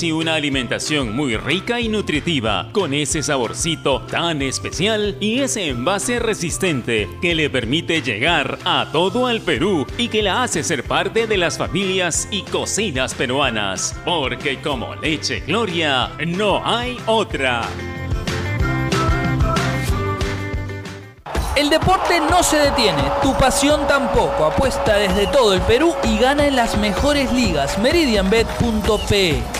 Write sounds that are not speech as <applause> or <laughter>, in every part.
así una alimentación muy rica y nutritiva, con ese saborcito tan especial y ese envase resistente que le permite llegar a todo el Perú y que la hace ser parte de las familias y cocinas peruanas. Porque como leche Gloria, no hay otra. El deporte no se detiene, tu pasión tampoco. Apuesta desde todo el Perú y gana en las mejores ligas. Meridianbet.pe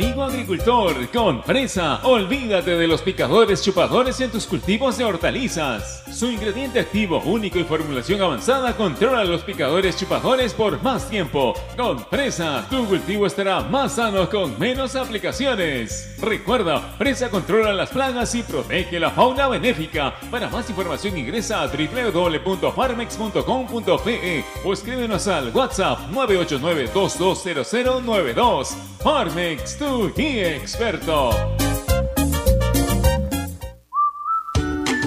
Amigo agricultor, con Presa, olvídate de los picadores chupadores en tus cultivos de hortalizas. Su ingrediente activo único y formulación avanzada controla los picadores chupadores por más tiempo. Con Presa, tu cultivo estará más sano con menos aplicaciones. Recuerda, Presa controla las plagas y protege la fauna benéfica. Para más información ingresa a www.farmex.com.pe o escríbenos al WhatsApp 989 220092. Farmex, guía experto.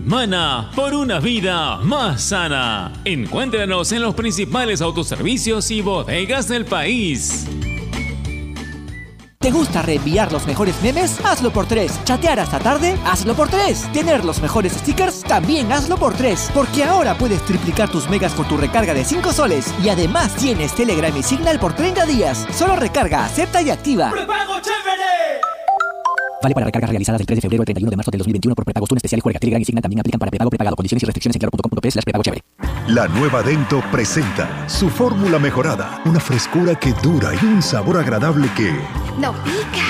Mana por una vida más sana. Encuéntranos en los principales autoservicios y bodegas del país. ¿Te gusta reenviar los mejores memes? Hazlo por tres. ¿Chatear hasta tarde? Hazlo por tres. ¿Tener los mejores stickers? También hazlo por tres. Porque ahora puedes triplicar tus megas con tu recarga de 5 soles. Y además tienes Telegram y Signal por 30 días. Solo recarga, acepta y activa. ¡Prepago chévere! Vale para recargas realizadas del 3 de febrero al 31 de marzo del 2021 por prepagos. Tune especial y juega Telegram y Signal también aplican para prepagado prepagado. Condiciones y restricciones en claro.com.p slash prepago chévere. La nueva Dento presenta su fórmula mejorada. Una frescura que dura y un sabor agradable que... ¡No pica!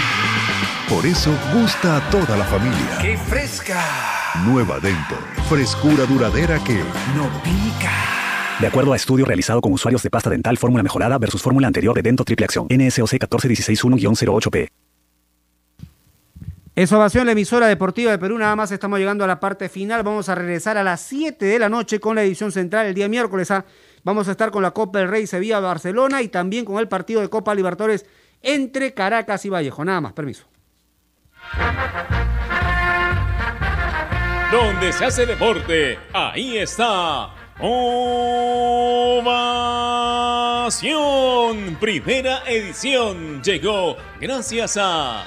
Por eso gusta a toda la familia. ¡Qué fresca! Nueva Dento. Frescura duradera que... ¡No pica! De acuerdo a estudio realizado con usuarios de pasta dental fórmula mejorada versus fórmula anterior de Dento Triple Acción, NSOC 14161-08P. Es ovación la emisora deportiva de Perú, nada más estamos llegando a la parte final, vamos a regresar a las 7 de la noche con la edición central el día miércoles. ¿ah? Vamos a estar con la Copa del Rey Sevilla-Barcelona y también con el partido de Copa Libertadores entre Caracas y Vallejo. Nada más, permiso. Donde se hace deporte, ahí está. Ovación. Primera edición llegó gracias a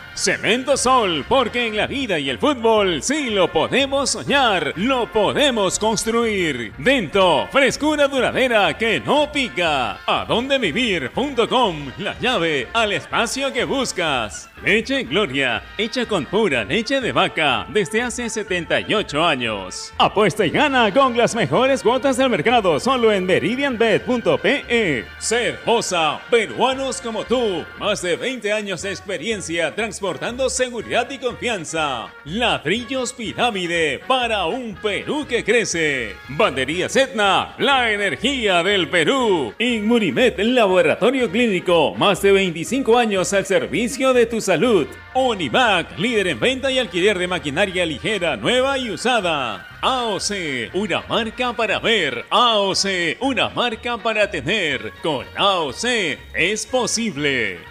Cemento Sol, porque en la vida y el fútbol sí lo podemos soñar, lo podemos construir. Dento, frescura duradera que no pica. A dónde vivir.com, la llave al espacio que buscas. Leche Gloria, hecha con pura leche de vaca desde hace 78 años. Apuesta y gana con las mejores cuotas del mercado solo en meridianbet.pe. Ser Bosa, peruanos como tú, más de 20 años de experiencia transportando seguridad y confianza. Ladrillos Pirámide para un Perú que crece. Bandería Etna, la energía del Perú. Inmunimed, laboratorio clínico, más de 25 años al servicio de tu salud. Univac, líder en venta y alquiler de maquinaria ligera, nueva y usada. AOC, una marca para ver. AOC, una marca para tener. Con AOC es posible.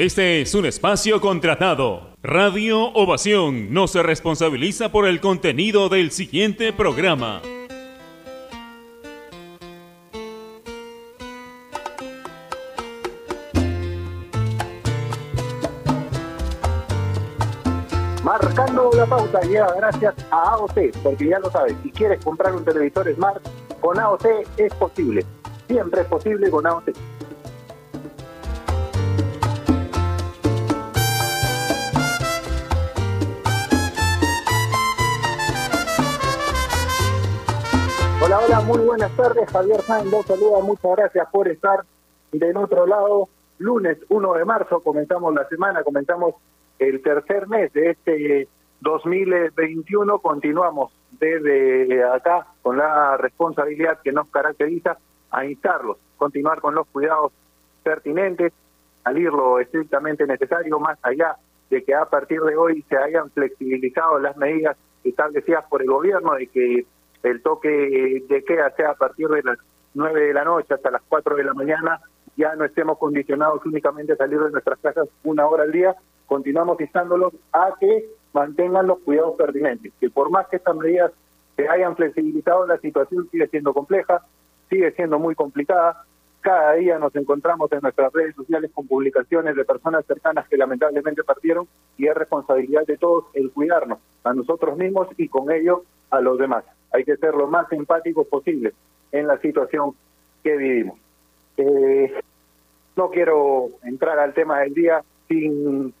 Este es un espacio contratado. Radio Ovación no se responsabiliza por el contenido del siguiente programa. Marcando la pauta llega gracias a AOC, porque ya lo sabes, si quieres comprar un televisor Smart, con AOC es posible. Siempre es posible con AOC. Hola, hola, muy buenas tardes. Javier Sáenz los saluda. Muchas gracias por estar del otro lado. Lunes 1 de marzo comenzamos la semana, comenzamos el tercer mes de este 2021. Continuamos desde acá con la responsabilidad que nos caracteriza a instarlos, continuar con los cuidados pertinentes, salir lo estrictamente necesario, más allá de que a partir de hoy se hayan flexibilizado las medidas establecidas por el gobierno, de que el toque de queda sea a partir de las 9 de la noche hasta las 4 de la mañana, ya no estemos condicionados únicamente a salir de nuestras casas una hora al día, continuamos instándolos a que mantengan los cuidados pertinentes, que por más que estas medidas se hayan flexibilizado, la situación sigue siendo compleja, sigue siendo muy complicada. Cada día nos encontramos en nuestras redes sociales con publicaciones de personas cercanas que lamentablemente partieron y es responsabilidad de todos el cuidarnos a nosotros mismos y con ello a los demás. Hay que ser lo más empáticos posible en la situación que vivimos. Eh, no quiero entrar al tema del día sin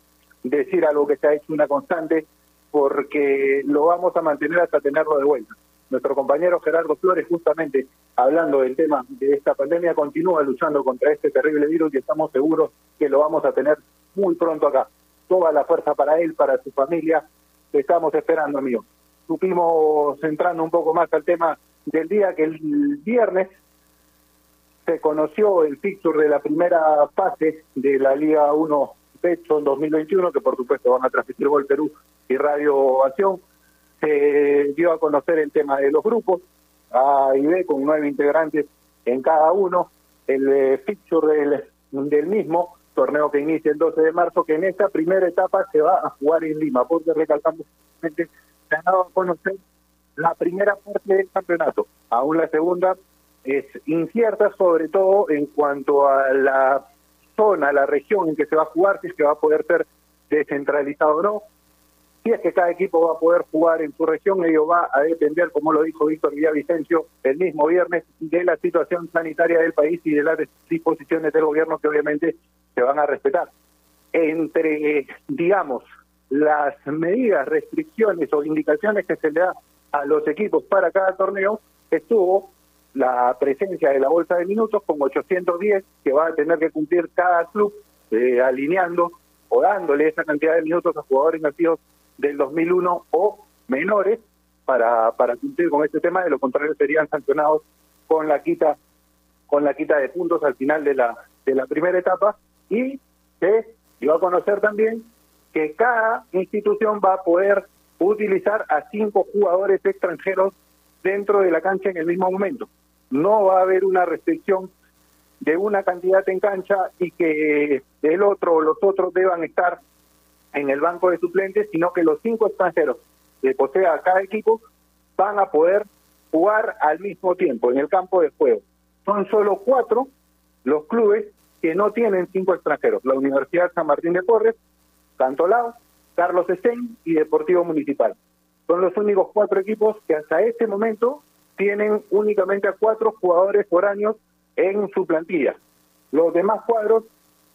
decir algo que se ha hecho una constante, porque lo vamos a mantener hasta tenerlo de vuelta. Nuestro compañero Gerardo Flores, justamente hablando del tema de esta pandemia, continúa luchando contra este terrible virus y estamos seguros que lo vamos a tener muy pronto acá. Toda la fuerza para él, para su familia, estamos esperando, amigo. Supimos entrando un poco más al tema del día que el viernes se conoció el picture de la primera fase de la Liga 1 Pecho en 2021, que por supuesto van a transmitir Gol Perú y Radio Ovación. Se dio a conocer el tema de los grupos, A y B, con nueve integrantes en cada uno. El eh, picture del, del mismo torneo que inicia el 12 de marzo, que en esta primera etapa se va a jugar en Lima, porque recalcamos se ha dado a conocer la primera parte del campeonato. Aún la segunda es incierta, sobre todo en cuanto a la zona, la región en que se va a jugar, si es que va a poder ser descentralizado o no. Si es que cada equipo va a poder jugar en su región, ello va a depender, como lo dijo Víctor Villavicencio el mismo viernes, de la situación sanitaria del país y de las disposiciones del gobierno que obviamente se van a respetar. Entre, digamos, las medidas, restricciones o indicaciones que se le da a los equipos para cada torneo, estuvo la presencia de la bolsa de minutos con 810 que va a tener que cumplir cada club eh, alineando o dándole esa cantidad de minutos a jugadores nacidos del 2001 o menores para, para cumplir con este tema, de lo contrario serían sancionados con la quita con la quita de puntos al final de la de la primera etapa y se dio a conocer también que cada institución va a poder utilizar a cinco jugadores extranjeros dentro de la cancha en el mismo momento. No va a haber una restricción de una cantidad en cancha y que el otro o los otros deban estar en el banco de suplentes, sino que los cinco extranjeros que posea cada equipo van a poder jugar al mismo tiempo en el campo de juego. Son solo cuatro los clubes que no tienen cinco extranjeros. La Universidad San Martín de Porres, Cantolao, Carlos Estén y Deportivo Municipal. Son los únicos cuatro equipos que hasta este momento tienen únicamente a cuatro jugadores año en su plantilla. Los demás cuadros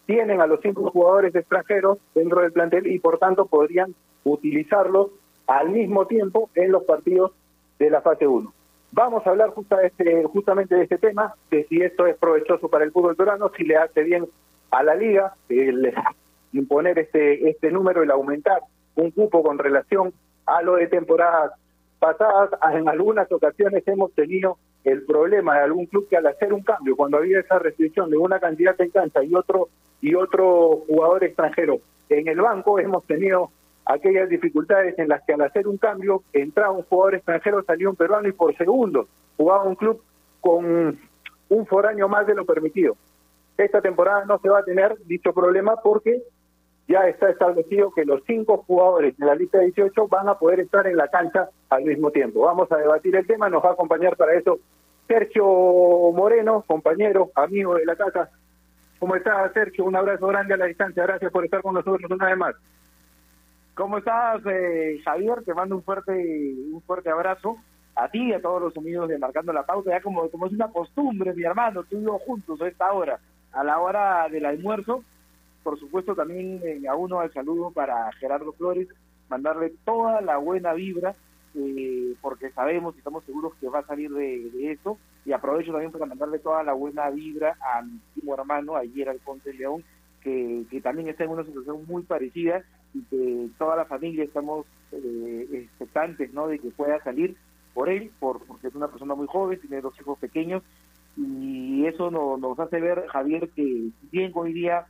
tienen a los cinco jugadores extranjeros dentro del plantel y por tanto podrían utilizarlos al mismo tiempo en los partidos de la fase 1. Vamos a hablar este, justamente de este tema, de si esto es provechoso para el fútbol peruano, si le hace bien a la liga, el imponer este, este número, el aumentar un cupo con relación a lo de temporadas pasadas, en algunas ocasiones hemos tenido el problema de algún club que al hacer un cambio, cuando había esa restricción de una cantidad en cancha y otro y otro jugador extranjero en el banco, hemos tenido aquellas dificultades en las que al hacer un cambio entraba un jugador extranjero, salió un peruano y por segundo jugaba un club con un foráneo más de lo permitido. Esta temporada no se va a tener dicho problema porque ya está establecido que los cinco jugadores de la lista 18 van a poder estar en la cancha al mismo tiempo. Vamos a debatir el tema, nos va a acompañar para eso Sergio Moreno, compañero, amigo de la casa. ¿Cómo estás, Sergio? Un abrazo grande a la distancia. Gracias por estar con nosotros una vez más. ¿Cómo estás, eh, Javier? Te mando un fuerte, un fuerte abrazo a ti y a todos los amigos de Marcando la Pauta. Ya como, como es una costumbre, mi hermano, tú juntos a esta hora, a la hora del almuerzo. Por supuesto, también eh, a uno al saludo para Gerardo Flores, mandarle toda la buena vibra eh, porque sabemos y estamos seguros que va a salir de, eso. Y aprovecho también para mandarle toda la buena vibra a mi primo hermano, ayer Alfonso León, que, que también está en una situación muy parecida y que toda la familia estamos eh, expectantes ¿no? de que pueda salir por él, por, porque es una persona muy joven, tiene dos hijos pequeños, y eso no, nos hace ver, Javier, que bien hoy día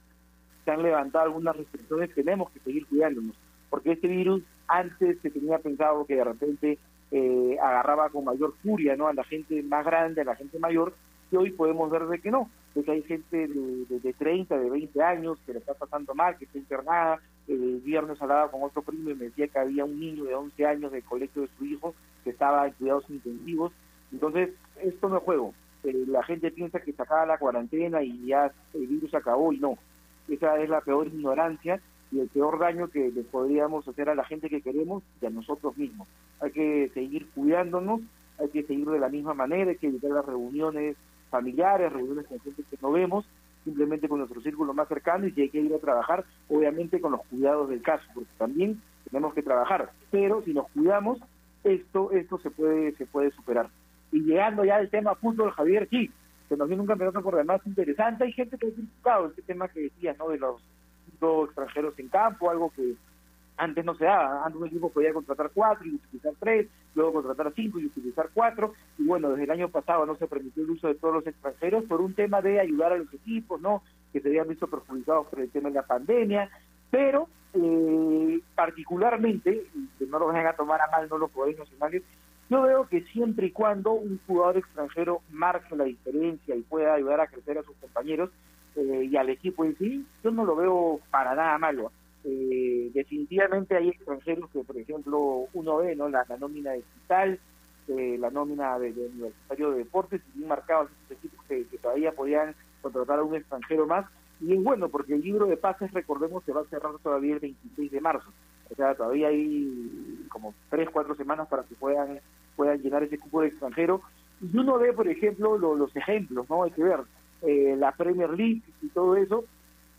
se han levantado algunas restricciones, tenemos que seguir cuidándonos, porque este virus antes se tenía pensado que de repente eh, agarraba con mayor furia ¿no? a la gente más grande, a la gente mayor, y hoy podemos ver de que no, de hay gente de, de, de 30, de 20 años que le está pasando mal, que está internada. El viernes hablaba con otro primo y me decía que había un niño de 11 años del colegio de su hijo que estaba en cuidados intensivos. Entonces, esto no es juego. Eh, la gente piensa que se acaba la cuarentena y ya el virus acabó y no. Esa es la peor ignorancia y el peor daño que le podríamos hacer a la gente que queremos y a nosotros mismos. Hay que seguir cuidándonos, hay que seguir de la misma manera, hay que evitar las reuniones familiares, reuniones con gente que no vemos, simplemente con nuestro círculo más cercano y hay que ir a trabajar, obviamente con los cuidados del caso, porque también tenemos que trabajar, pero si nos cuidamos, esto esto se puede se puede superar. Y llegando ya al tema fútbol, Javier, sí, se nos viene un campeonato por demás interesante, hay gente que ha criticado este tema que decía, ¿no?, de los dos extranjeros en campo, algo que antes no se daba, antes un equipo podía contratar cuatro y utilizar tres, luego contratar cinco y utilizar cuatro, y bueno, desde el año pasado no se permitió el uso de todos los extranjeros por un tema de ayudar a los equipos, ¿no? Que se habían visto perjudicados por el tema de la pandemia, pero eh, particularmente, que no lo vayan a tomar a mal no los jugadores nacionales, yo veo que siempre y cuando un jugador extranjero marque la diferencia y pueda ayudar a crecer a sus compañeros eh, y al equipo en sí, yo no lo veo para nada malo. Eh, definitivamente hay extranjeros que, por ejemplo, uno ve ¿no? la, nómina de eh, la nómina del de Universitario de Deportes, y bien marcados estos equipos que, todavía podían contratar a un extranjero más. Y es bueno, porque el libro de pases, recordemos, se va a cerrar todavía el 26 de marzo. O sea, todavía hay como tres, cuatro semanas para que puedan, puedan llenar ese cupo de extranjero. Y uno ve, por ejemplo, lo, los ejemplos, ¿no? Hay que ver eh, la Premier League y todo eso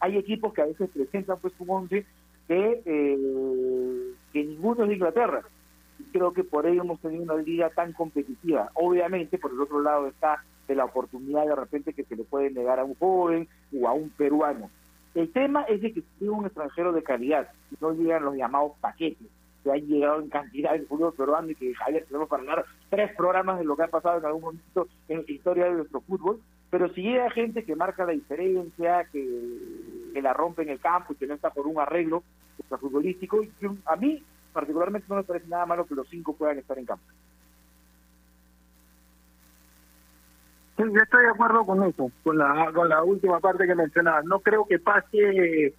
hay equipos que a veces presentan pues un once que, eh, que ninguno es de Inglaterra. Creo que por ello hemos tenido una liga tan competitiva. Obviamente, por el otro lado está de la oportunidad de repente que se le puede negar a un joven o a un peruano. El tema es de que si un extranjero de calidad, no llegan los llamados paquetes, que han llegado en cantidad del fútbol peruano y que Javier tenemos para hablar tres programas de lo que ha pasado en algún momento en la historia de nuestro fútbol, pero si llega gente que marca la diferencia, que, la rompe en el campo y que no está por un arreglo futbolístico, yo, a mí particularmente no me parece nada malo que los cinco puedan estar en campo. Sí, yo estoy de acuerdo con eso, con la, con la última parte que mencionabas. No creo que pase,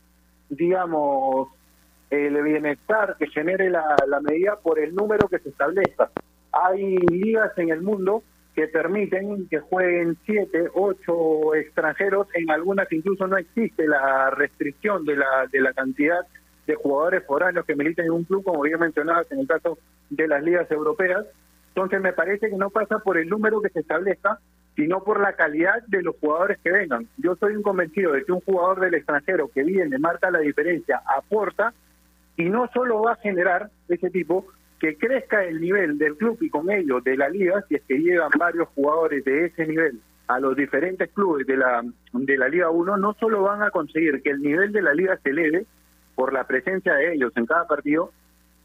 digamos, el bienestar que genere la, la medida por el número que se establezca. Hay ligas en el mundo que permiten que jueguen siete, ocho extranjeros, en algunas incluso no existe la restricción de la, de la cantidad de jugadores foráneos que militan en un club, como bien mencionabas en el caso de las ligas europeas. Entonces me parece que no pasa por el número que se establezca, sino por la calidad de los jugadores que vengan. Yo soy un convencido de que un jugador del extranjero que viene, marca la diferencia, aporta, y no solo va a generar ese tipo, que crezca el nivel del club y con ello de la liga, si es que llegan varios jugadores de ese nivel a los diferentes clubes de la, de la Liga 1, no solo van a conseguir que el nivel de la liga se eleve por la presencia de ellos en cada partido,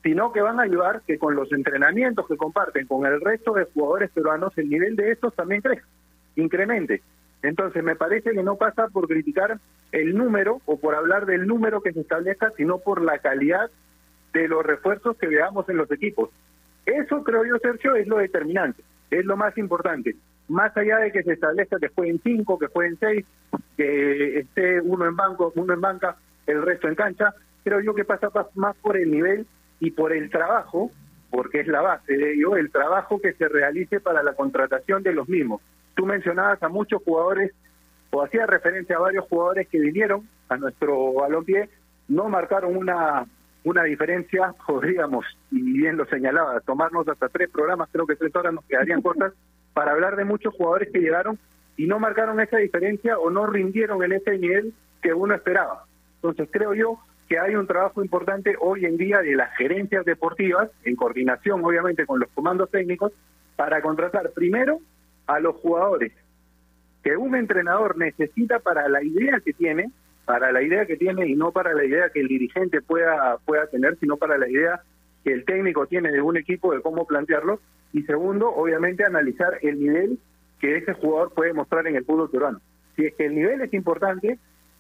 sino que van a ayudar que con los entrenamientos que comparten con el resto de jugadores peruanos, el nivel de estos también crezca, incremente. Entonces, me parece que no pasa por criticar el número o por hablar del número que se establezca, sino por la calidad de los refuerzos que veamos en los equipos. Eso creo yo, Sergio, es lo determinante, es lo más importante. Más allá de que se establezca que jueguen cinco, que jueguen seis, que esté uno en banco, uno en banca, el resto en cancha. Creo yo que pasa más por el nivel y por el trabajo, porque es la base de ello, el trabajo que se realice para la contratación de los mismos. Tú mencionabas a muchos jugadores, o hacías referencia a varios jugadores que vinieron a nuestro balompié, no marcaron una una diferencia, <laughs> podríamos, y bien lo señalaba, tomarnos hasta tres programas, creo que tres horas nos quedarían <laughs> cortas, para hablar de muchos jugadores que llegaron y no marcaron esa diferencia o no rindieron en ese nivel que uno esperaba. Entonces creo yo que hay un trabajo importante hoy en día de las gerencias deportivas, en coordinación obviamente con los comandos técnicos, para contratar primero a los jugadores que un entrenador necesita para la idea que tiene, para la idea que tiene y no para la idea que el dirigente pueda, pueda tener, sino para la idea que el técnico tiene de un equipo de cómo plantearlo. Y segundo, obviamente, analizar el nivel que ese jugador puede mostrar en el fútbol peruano. Si es que el nivel es importante,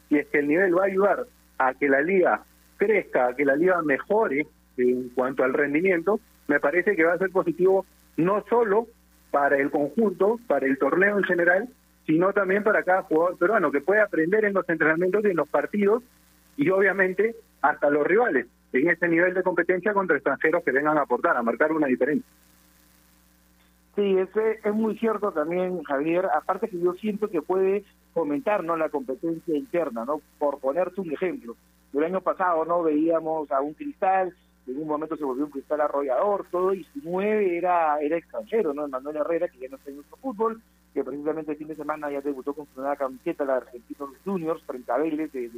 si es que el nivel va a ayudar a que la liga crezca, a que la liga mejore en cuanto al rendimiento, me parece que va a ser positivo no solo para el conjunto, para el torneo en general, sino también para cada jugador peruano, que puede aprender en los entrenamientos y en los partidos y obviamente hasta los rivales en ese nivel de competencia contra extranjeros que vengan a aportar, a marcar una diferencia. Sí, ese es muy cierto también, Javier. Aparte que yo siento que puede fomentar no la competencia interna, no por ponerte un ejemplo. El año pasado no veíamos a un cristal, en un momento se volvió un cristal arrollador, todo, y su nueve era, era extranjero, ¿no? Manuel Herrera, que ya no está en nuestro fútbol, que precisamente el fin de semana ya debutó con su nueva camiseta, la Argentinos Juniors, frente a Vélez de,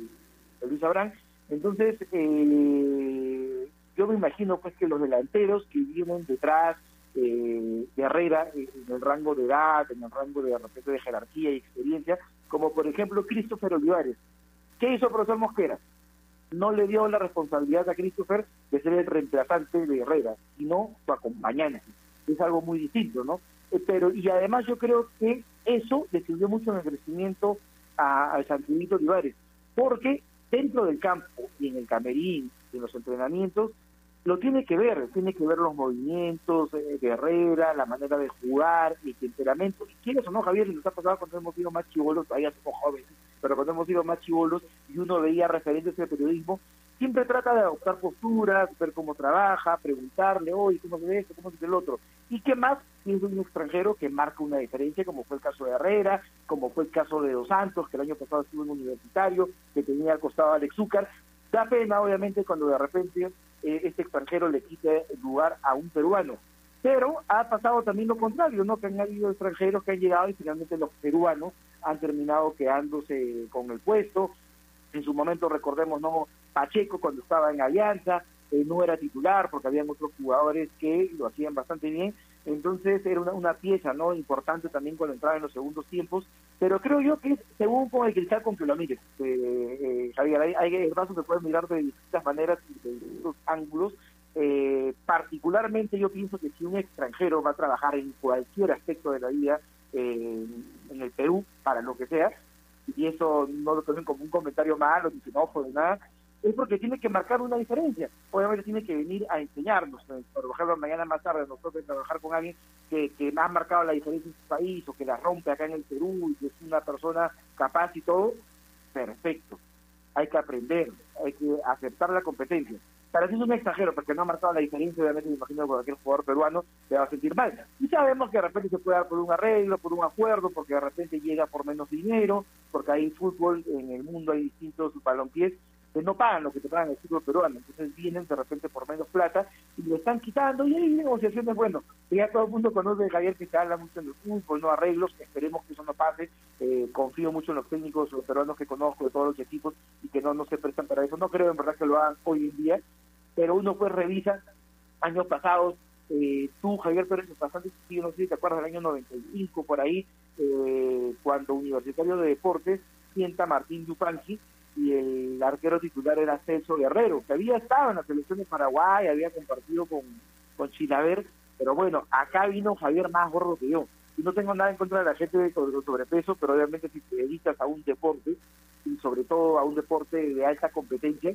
Luis Abrán. Entonces, eh, yo me imagino pues que los delanteros que vienen detrás eh, de Herrera eh, en el rango de edad, en el rango de respeto de jerarquía y experiencia, como por ejemplo Christopher Olivares. ¿Qué hizo profesor Mosquera? No le dio la responsabilidad a Christopher de ser el reemplazante de Herrera, sino su acompañante. Es algo muy distinto, ¿no? Eh, pero y además yo creo que eso le sirvió mucho en el crecimiento a, a Olivares, porque dentro del campo y en el camerín, en los entrenamientos, lo tiene que ver, tiene que ver los movimientos eh, de Herrera, la manera de jugar, el temperamento. Y quieres o no, Javier, nos ha pasado cuando hemos sido más chivolos, todavía somos jóvenes, pero cuando hemos sido más chivolos y uno veía referentes de periodismo, siempre trata de adoptar posturas, ver cómo trabaja, preguntarle, oye, ¿cómo se ve esto? ¿Cómo se ve el otro? ¿Y qué más siendo un extranjero que marca una diferencia, como fue el caso de Herrera, como fue el caso de Dos Santos, que el año pasado estuvo en universitario, que tenía al costado Alex Zúcar? Da pena, obviamente, cuando de repente eh, este extranjero le quite lugar a un peruano. Pero ha pasado también lo contrario, ¿no? Que han habido extranjeros que han llegado y finalmente los peruanos han terminado quedándose con el puesto. En su momento, recordemos, ¿no? Pacheco cuando estaba en Alianza, eh, no era titular porque habían otros jugadores que lo hacían bastante bien. Entonces era una, pieza no importante también cuando entraba en los segundos tiempos. Pero creo yo que según con el cristal con que lo mires, eh, eh, Javier. Hay, hay, el vaso se puede mirar de distintas maneras y de distintos ángulos. Eh, particularmente yo pienso que si un extranjero va a trabajar en cualquier aspecto de la vida en el Perú, para lo que sea, y eso no lo tomen como un comentario malo, ni xenófobo, ni nada, es porque tiene que marcar una diferencia. Obviamente tiene que venir a enseñarnos. Por ejemplo, mañana más tarde nosotros trabajar con alguien que, que ha marcado la diferencia en su país o que la rompe acá en el Perú y que es una persona capaz y todo, perfecto. Hay que aprender, hay que aceptar la competencia. Para si es un extranjero porque no ha marcado la diferencia, obviamente me imagino que cualquier jugador peruano se va a sentir mal. Y sabemos que de repente se puede dar por un arreglo, por un acuerdo, porque de repente llega por menos dinero, porque hay fútbol, en el mundo hay distintos balompiés que no pagan lo que te pagan el fútbol peruano, entonces vienen de repente por menos plata y lo están quitando y hay negociaciones, bueno, ya todo el mundo conoce a Javier que se habla mucho en el fútbol, no arreglos, esperemos que eso no pase, eh, confío mucho en los técnicos los peruanos que conozco de todos los equipos y que no, no se prestan para eso, no creo en verdad que lo hagan hoy en día, pero uno pues revisa años pasados, eh, tú Javier Pérez bastante, yo no sé si te acuerdas del año 95 por ahí, eh, cuando Universitario de Deportes sienta Martín Yupanqui y el arquero titular era Celso Guerrero, que había estado en la selección de Paraguay, había compartido con, con Chilaver, pero bueno, acá vino Javier más gordo que yo. Y no tengo nada en contra de la gente de sobrepeso, pero obviamente si te dedicas a un deporte, y sobre todo a un deporte de alta competencia,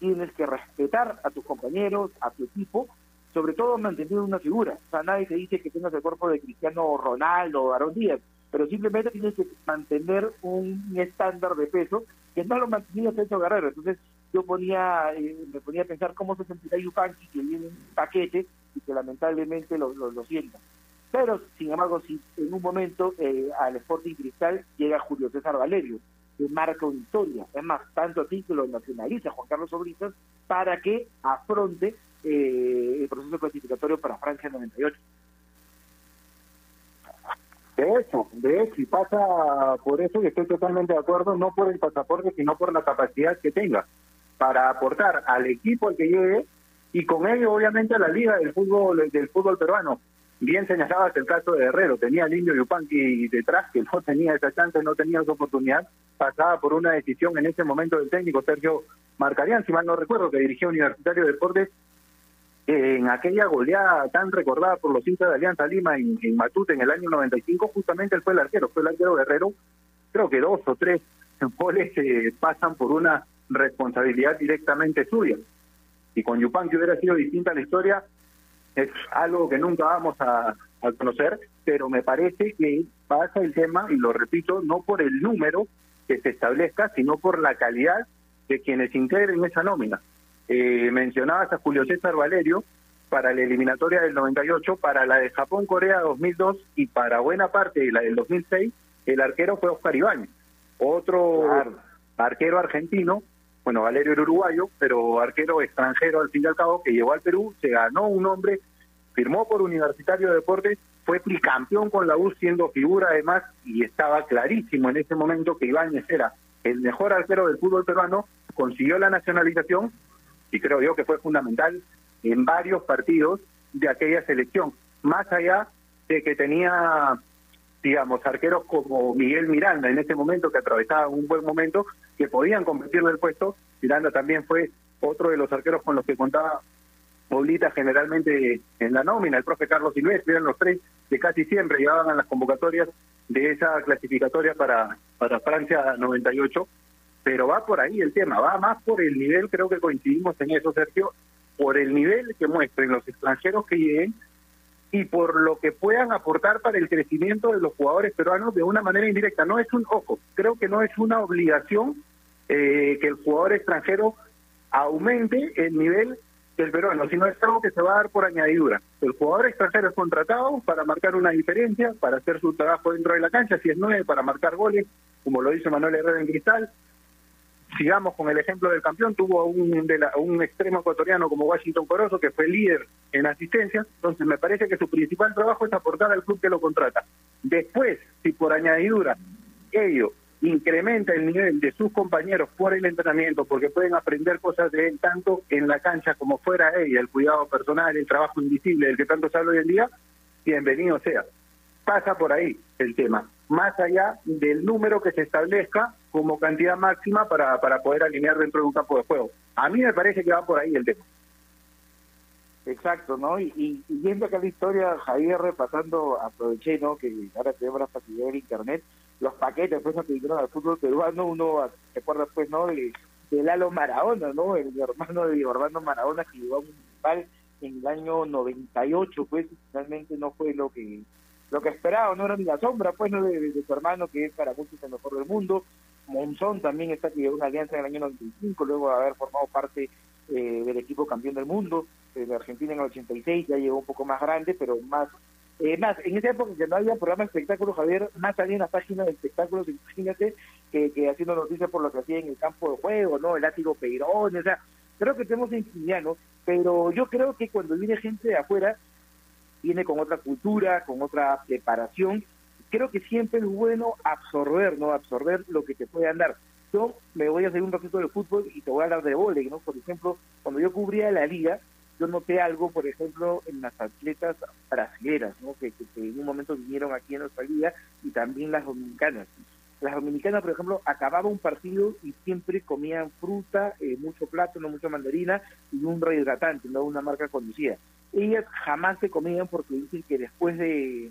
tienes que respetar a tus compañeros, a tu equipo, sobre todo manteniendo una figura. O sea, nadie te dice que tengas el cuerpo de Cristiano Ronaldo o Aaron Díaz, pero simplemente tienes que mantener un estándar de peso que no lo mantenía Celso Guerrero. Entonces yo ponía, eh, me ponía a pensar cómo se sentirá Yupanqui que viene un paquete y que lamentablemente lo, lo, lo. Pero, sin embargo, si en un momento eh, al Sporting Cristal llega Julio César Valerio, que marca una historia, es más, tanto así que lo nacionaliza Juan Carlos Obrizas para que afronte eh, el proceso clasificatorio para Francia 98. De hecho, de hecho, y pasa por eso y estoy totalmente de acuerdo, no por el pasaporte, sino por la capacidad que tenga para aportar al equipo al que llegue y con ello obviamente a la liga del fútbol del fútbol peruano. Bien señalabas el caso de Herrero, tenía al indio Yupanqui detrás que no tenía esa chance, no tenía esa oportunidad, pasaba por una decisión en ese momento del técnico Sergio Marcarian, si mal no recuerdo, que dirigió Universitario de Deportes en aquella goleada tan recordada por los hinchas de Alianza Lima en, en, Matute en el año 95, justamente él fue el arquero, fue el arquero Guerrero, creo que dos o tres <laughs> goles eh, pasan por una responsabilidad directamente suya. Y con Yupan que hubiera sido distinta la historia, es algo que nunca vamos a, a conocer, pero me parece que pasa el tema, y lo repito, no por el número que se establezca, sino por la calidad de quienes integren esa nómina. Eh, mencionabas a Julio César Valerio para la eliminatoria del 98, para la de Japón-Corea 2002 y para buena parte de la del 2006, el arquero fue Oscar Ibáñez. Otro claro. arquero argentino, bueno, Valerio era uruguayo, pero arquero extranjero al fin y al cabo, que llegó al Perú, se ganó un nombre, firmó por Universitario de Deportes, fue tricampeón con la U siendo figura además y estaba clarísimo en ese momento que Ibáñez era el mejor arquero del fútbol peruano, consiguió la nacionalización y creo yo que fue fundamental en varios partidos de aquella selección, más allá de que tenía, digamos, arqueros como Miguel Miranda en ese momento que atravesaba un buen momento, que podían competir del puesto, Miranda también fue otro de los arqueros con los que contaba Paulita generalmente en la nómina, el profe Carlos Silvestre, eran los tres que casi siempre llevaban a las convocatorias de esa clasificatoria para, para Francia 98 pero va por ahí el tema, va más por el nivel, creo que coincidimos en eso, Sergio, por el nivel que muestren los extranjeros que lleguen y por lo que puedan aportar para el crecimiento de los jugadores peruanos de una manera indirecta. No es un ojo, creo que no es una obligación eh, que el jugador extranjero aumente el nivel del peruano, sino es algo que se va a dar por añadidura. El jugador extranjero es contratado para marcar una diferencia, para hacer su trabajo dentro de la cancha, si es nueve, para marcar goles, como lo dice Manuel Herrera en Cristal, sigamos con el ejemplo del campeón, tuvo un, de la, un extremo ecuatoriano como Washington Corozo, que fue líder en asistencia, entonces me parece que su principal trabajo es aportar al club que lo contrata. Después, si por añadidura ello incrementa el nivel de sus compañeros por el entrenamiento, porque pueden aprender cosas de él tanto en la cancha como fuera de ella, el cuidado personal, el trabajo invisible del que tanto se habla hoy en día, bienvenido sea. Pasa por ahí el tema, más allá del número que se establezca como cantidad máxima para, para poder alinear dentro de un campo de juego. A mí me parece que va por ahí el tema. Exacto, ¿no? Y, y, viendo acá la historia, Javier, repasando, aproveché, ¿no? Que ahora tenemos la facilidad del Internet, los paquetes, pues, que vinieron al fútbol peruano, uno se acuerda, pues, ¿no? De, de Lalo Maradona, ¿no? El hermano de Orlando Maradona que llegó a un municipal en el año 98, pues, finalmente no fue lo que lo que esperaba, no era ni la sombra, pues, ¿no? De su hermano, que es para muchos el mejor del mundo, Monzón también está que una alianza en el año 95, luego de haber formado parte eh, del equipo campeón del mundo, eh, de Argentina en el 86, ya llegó un poco más grande, pero más... Eh, más, en esa época que no había programa de espectáculos, Javier, más salía en la página de espectáculos, imagínate, que, que haciendo noticias por lo que hacía en el campo de juego, ¿no? El látigo Peirón, o sea, creo que tenemos infinidad, ¿no? Pero yo creo que cuando viene gente de afuera, viene con otra cultura, con otra preparación, creo que siempre es bueno absorber, ¿no? Absorber lo que te puede dar. Yo me voy a hacer un ratito de fútbol y te voy a hablar de volei, ¿no? Por ejemplo, cuando yo cubría la liga, yo noté algo, por ejemplo, en las atletas brasileras, ¿no? Que, que, en un momento vinieron aquí en nuestra liga y también las dominicanas. Las dominicanas, por ejemplo, acababa un partido y siempre comían fruta, eh, mucho plátano, mucha mandarina y un rehidratante, no una marca conducida. Ellas jamás se comían porque dicen que después de,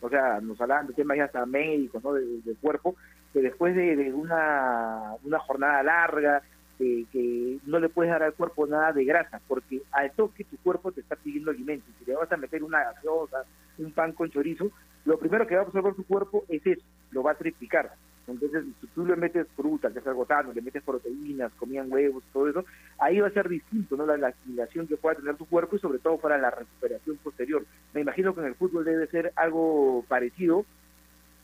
o sea, nos hablaban de temas ya hasta médicos, ¿no? Del de cuerpo, que después de, una, una jornada larga, que no le puedes dar al cuerpo nada de grasa, porque al toque tu cuerpo te está pidiendo alimentos. Si le vas a meter una gaseosa, un pan con chorizo, lo primero que va a absorber tu cuerpo es eso, lo va a triplicar. Entonces, si tú le metes fruta, que es algo sano, le metes proteínas, comían huevos, todo eso, ahí va a ser distinto, ¿no? La, la que pueda tener tu cuerpo y sobre todo para la recuperación posterior. Me imagino que en el fútbol debe ser algo parecido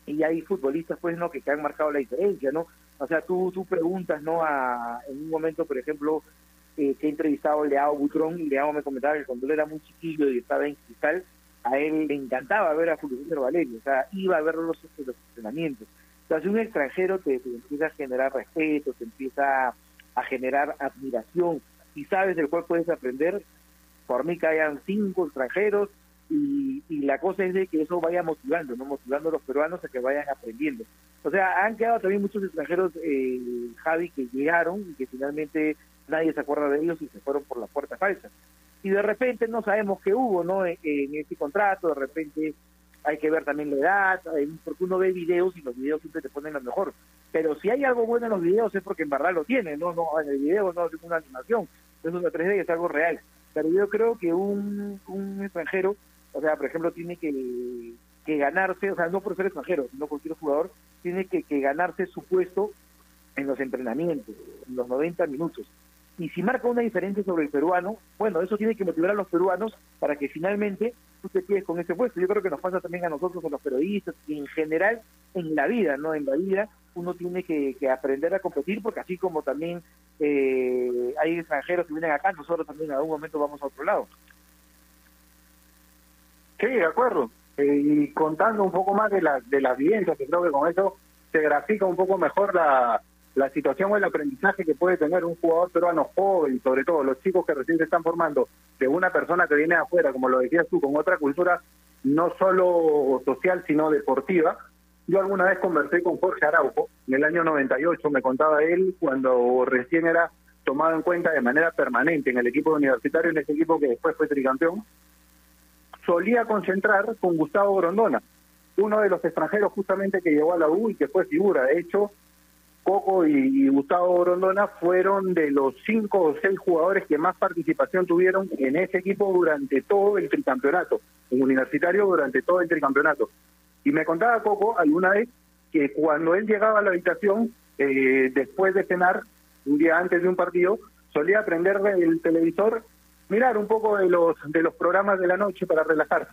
y hay futbolistas, pues, ¿no? Que, que han marcado la diferencia, ¿no? O sea, tú, tú preguntas, ¿no? A, en un momento, por ejemplo, eh, que he entrevistado a Leao Butrón y Leao me comentaba que cuando él era muy chiquillo y estaba en cristal, a él le encantaba ver a Julio Valerio, o sea, iba a ver los, los entrenamientos. Entonces un extranjero te, empieza a generar respeto, te empieza a generar admiración y sabes del cual puedes aprender. Por mí que cinco extranjeros y, y la cosa es de que eso vaya motivando, no motivando a los peruanos a que vayan aprendiendo. O sea, han quedado también muchos extranjeros, eh, Javi, que llegaron y que finalmente nadie se acuerda de ellos y se fueron por la puerta falsa. Y de repente no sabemos qué hubo, ¿no? En, en este contrato, de repente hay que ver también la edad, porque uno ve videos y los videos siempre te ponen lo mejor. Pero si hay algo bueno en los videos es porque en verdad lo tiene, no, no, en el video no es una animación, es una 3D, es algo real. Pero yo creo que un, un extranjero, o sea, por ejemplo, tiene que, que ganarse, o sea, no por ser extranjero, sino cualquier jugador, tiene que, que ganarse su puesto en los entrenamientos, en los 90 minutos. Y si marca una diferencia sobre el peruano, bueno, eso tiene que motivar a los peruanos para que finalmente tú te quedes con ese puesto. Yo creo que nos pasa también a nosotros, a los periodistas, y en general en la vida, ¿no? En la vida uno tiene que, que aprender a competir porque así como también eh, hay extranjeros que vienen acá, nosotros también en algún momento vamos a otro lado. Sí, de acuerdo. Eh, y contando un poco más de, la, de las vivencias, que creo que con eso se grafica un poco mejor la, la situación o el aprendizaje que puede tener un jugador peruano joven, sobre todo los chicos que recién se están formando, de una persona que viene de afuera, como lo decías tú, con otra cultura no solo social, sino deportiva. Yo alguna vez conversé con Jorge Araujo, en el año 98, me contaba él cuando recién era tomado en cuenta de manera permanente en el equipo universitario, en ese equipo que después fue tricampeón, solía concentrar con Gustavo Grondona, uno de los extranjeros justamente que llegó a la U y que fue figura. De hecho, Coco y, Gustavo Grondona fueron de los cinco o seis jugadores que más participación tuvieron en ese equipo durante todo el tricampeonato, en universitario durante todo el tricampeonato. Y me contaba Coco alguna vez que cuando él llegaba a la habitación, eh, después de cenar, un día antes de un partido, solía aprender el televisor, mirar un poco de los, de los programas de la noche para relajarse.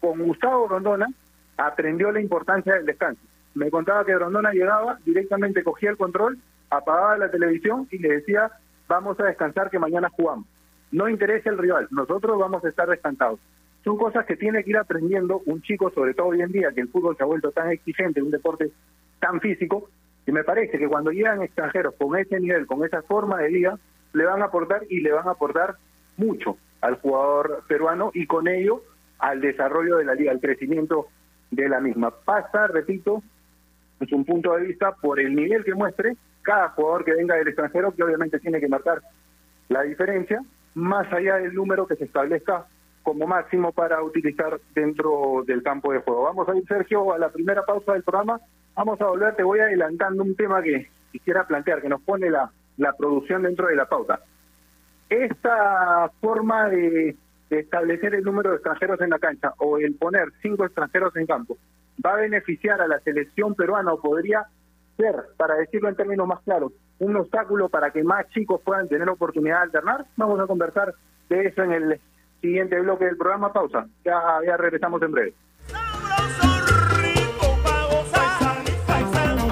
Con Gustavo Grondona aprendió la importancia del descanso me contaba que Rondona llegaba, directamente cogía el control, apagaba la televisión y le decía, vamos a descansar que mañana jugamos. No interesa el rival, nosotros vamos a estar descansados. Son cosas que tiene que ir aprendiendo un chico, sobre todo hoy en día, que el fútbol se ha vuelto tan exigente, un deporte tan físico, y me parece que cuando llegan extranjeros con ese nivel, con esa forma de liga, le van a aportar y le van a aportar mucho al jugador peruano y con ello al desarrollo de la liga, al crecimiento de la misma. Pasa, repito, es un punto de vista por el nivel que muestre cada jugador que venga del extranjero, que obviamente tiene que marcar la diferencia, más allá del número que se establezca como máximo para utilizar dentro del campo de juego. Vamos a ir, Sergio, a la primera pausa del programa. Vamos a volver, te voy adelantando un tema que quisiera plantear, que nos pone la, la producción dentro de la pauta. Esta forma de establecer el número de extranjeros en la cancha o el poner cinco extranjeros en campo, va a beneficiar a la selección peruana o podría ser, para decirlo en términos más claros, un obstáculo para que más chicos puedan tener oportunidad de alternar? Vamos a conversar de eso en el siguiente bloque del programa. Pausa. Ya, ya regresamos en breve.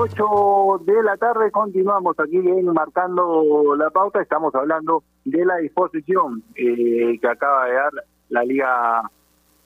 Dos y 28 de la tarde continuamos aquí en marcando la pauta. Estamos hablando de la disposición eh, que acaba de dar la Liga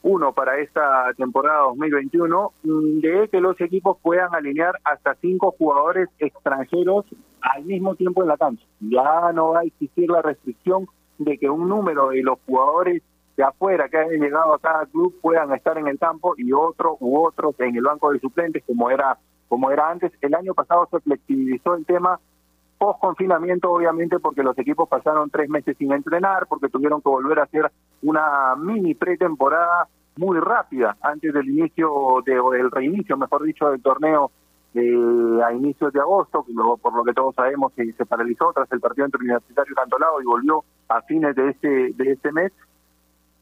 1 para esta temporada 2021, mm, de que los equipos puedan alinear hasta cinco jugadores extranjeros al mismo tiempo en la cancha. Ya no va a existir la restricción de que un número de los jugadores de afuera que hayan llegado a cada club puedan estar en el campo y otro u otros en el banco de suplentes como era como era antes. El año pasado se flexibilizó el tema post confinamiento, obviamente, porque los equipos pasaron tres meses sin entrenar, porque tuvieron que volver a hacer una mini pretemporada muy rápida antes del inicio de, o del reinicio, mejor dicho, del torneo de, a inicios de agosto, que luego, por lo que todos sabemos se, paralizó tras el partido entre Universitario y Cantolao y volvió a fines de este de este mes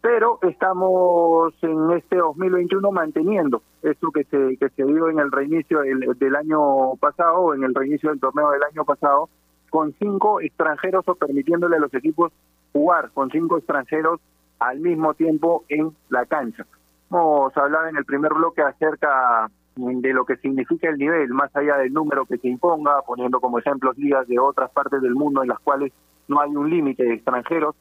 pero estamos en este 2021 manteniendo eso que se que se dio en el reinicio del, del año pasado, en el reinicio del torneo del año pasado, con cinco extranjeros o permitiéndole a los equipos jugar con cinco extranjeros al mismo tiempo en la cancha. Hemos hablado en el primer bloque acerca de lo que significa el nivel, más allá del número que se imponga, poniendo como ejemplos ligas de otras partes del mundo en las cuales no hay un límite de extranjeros,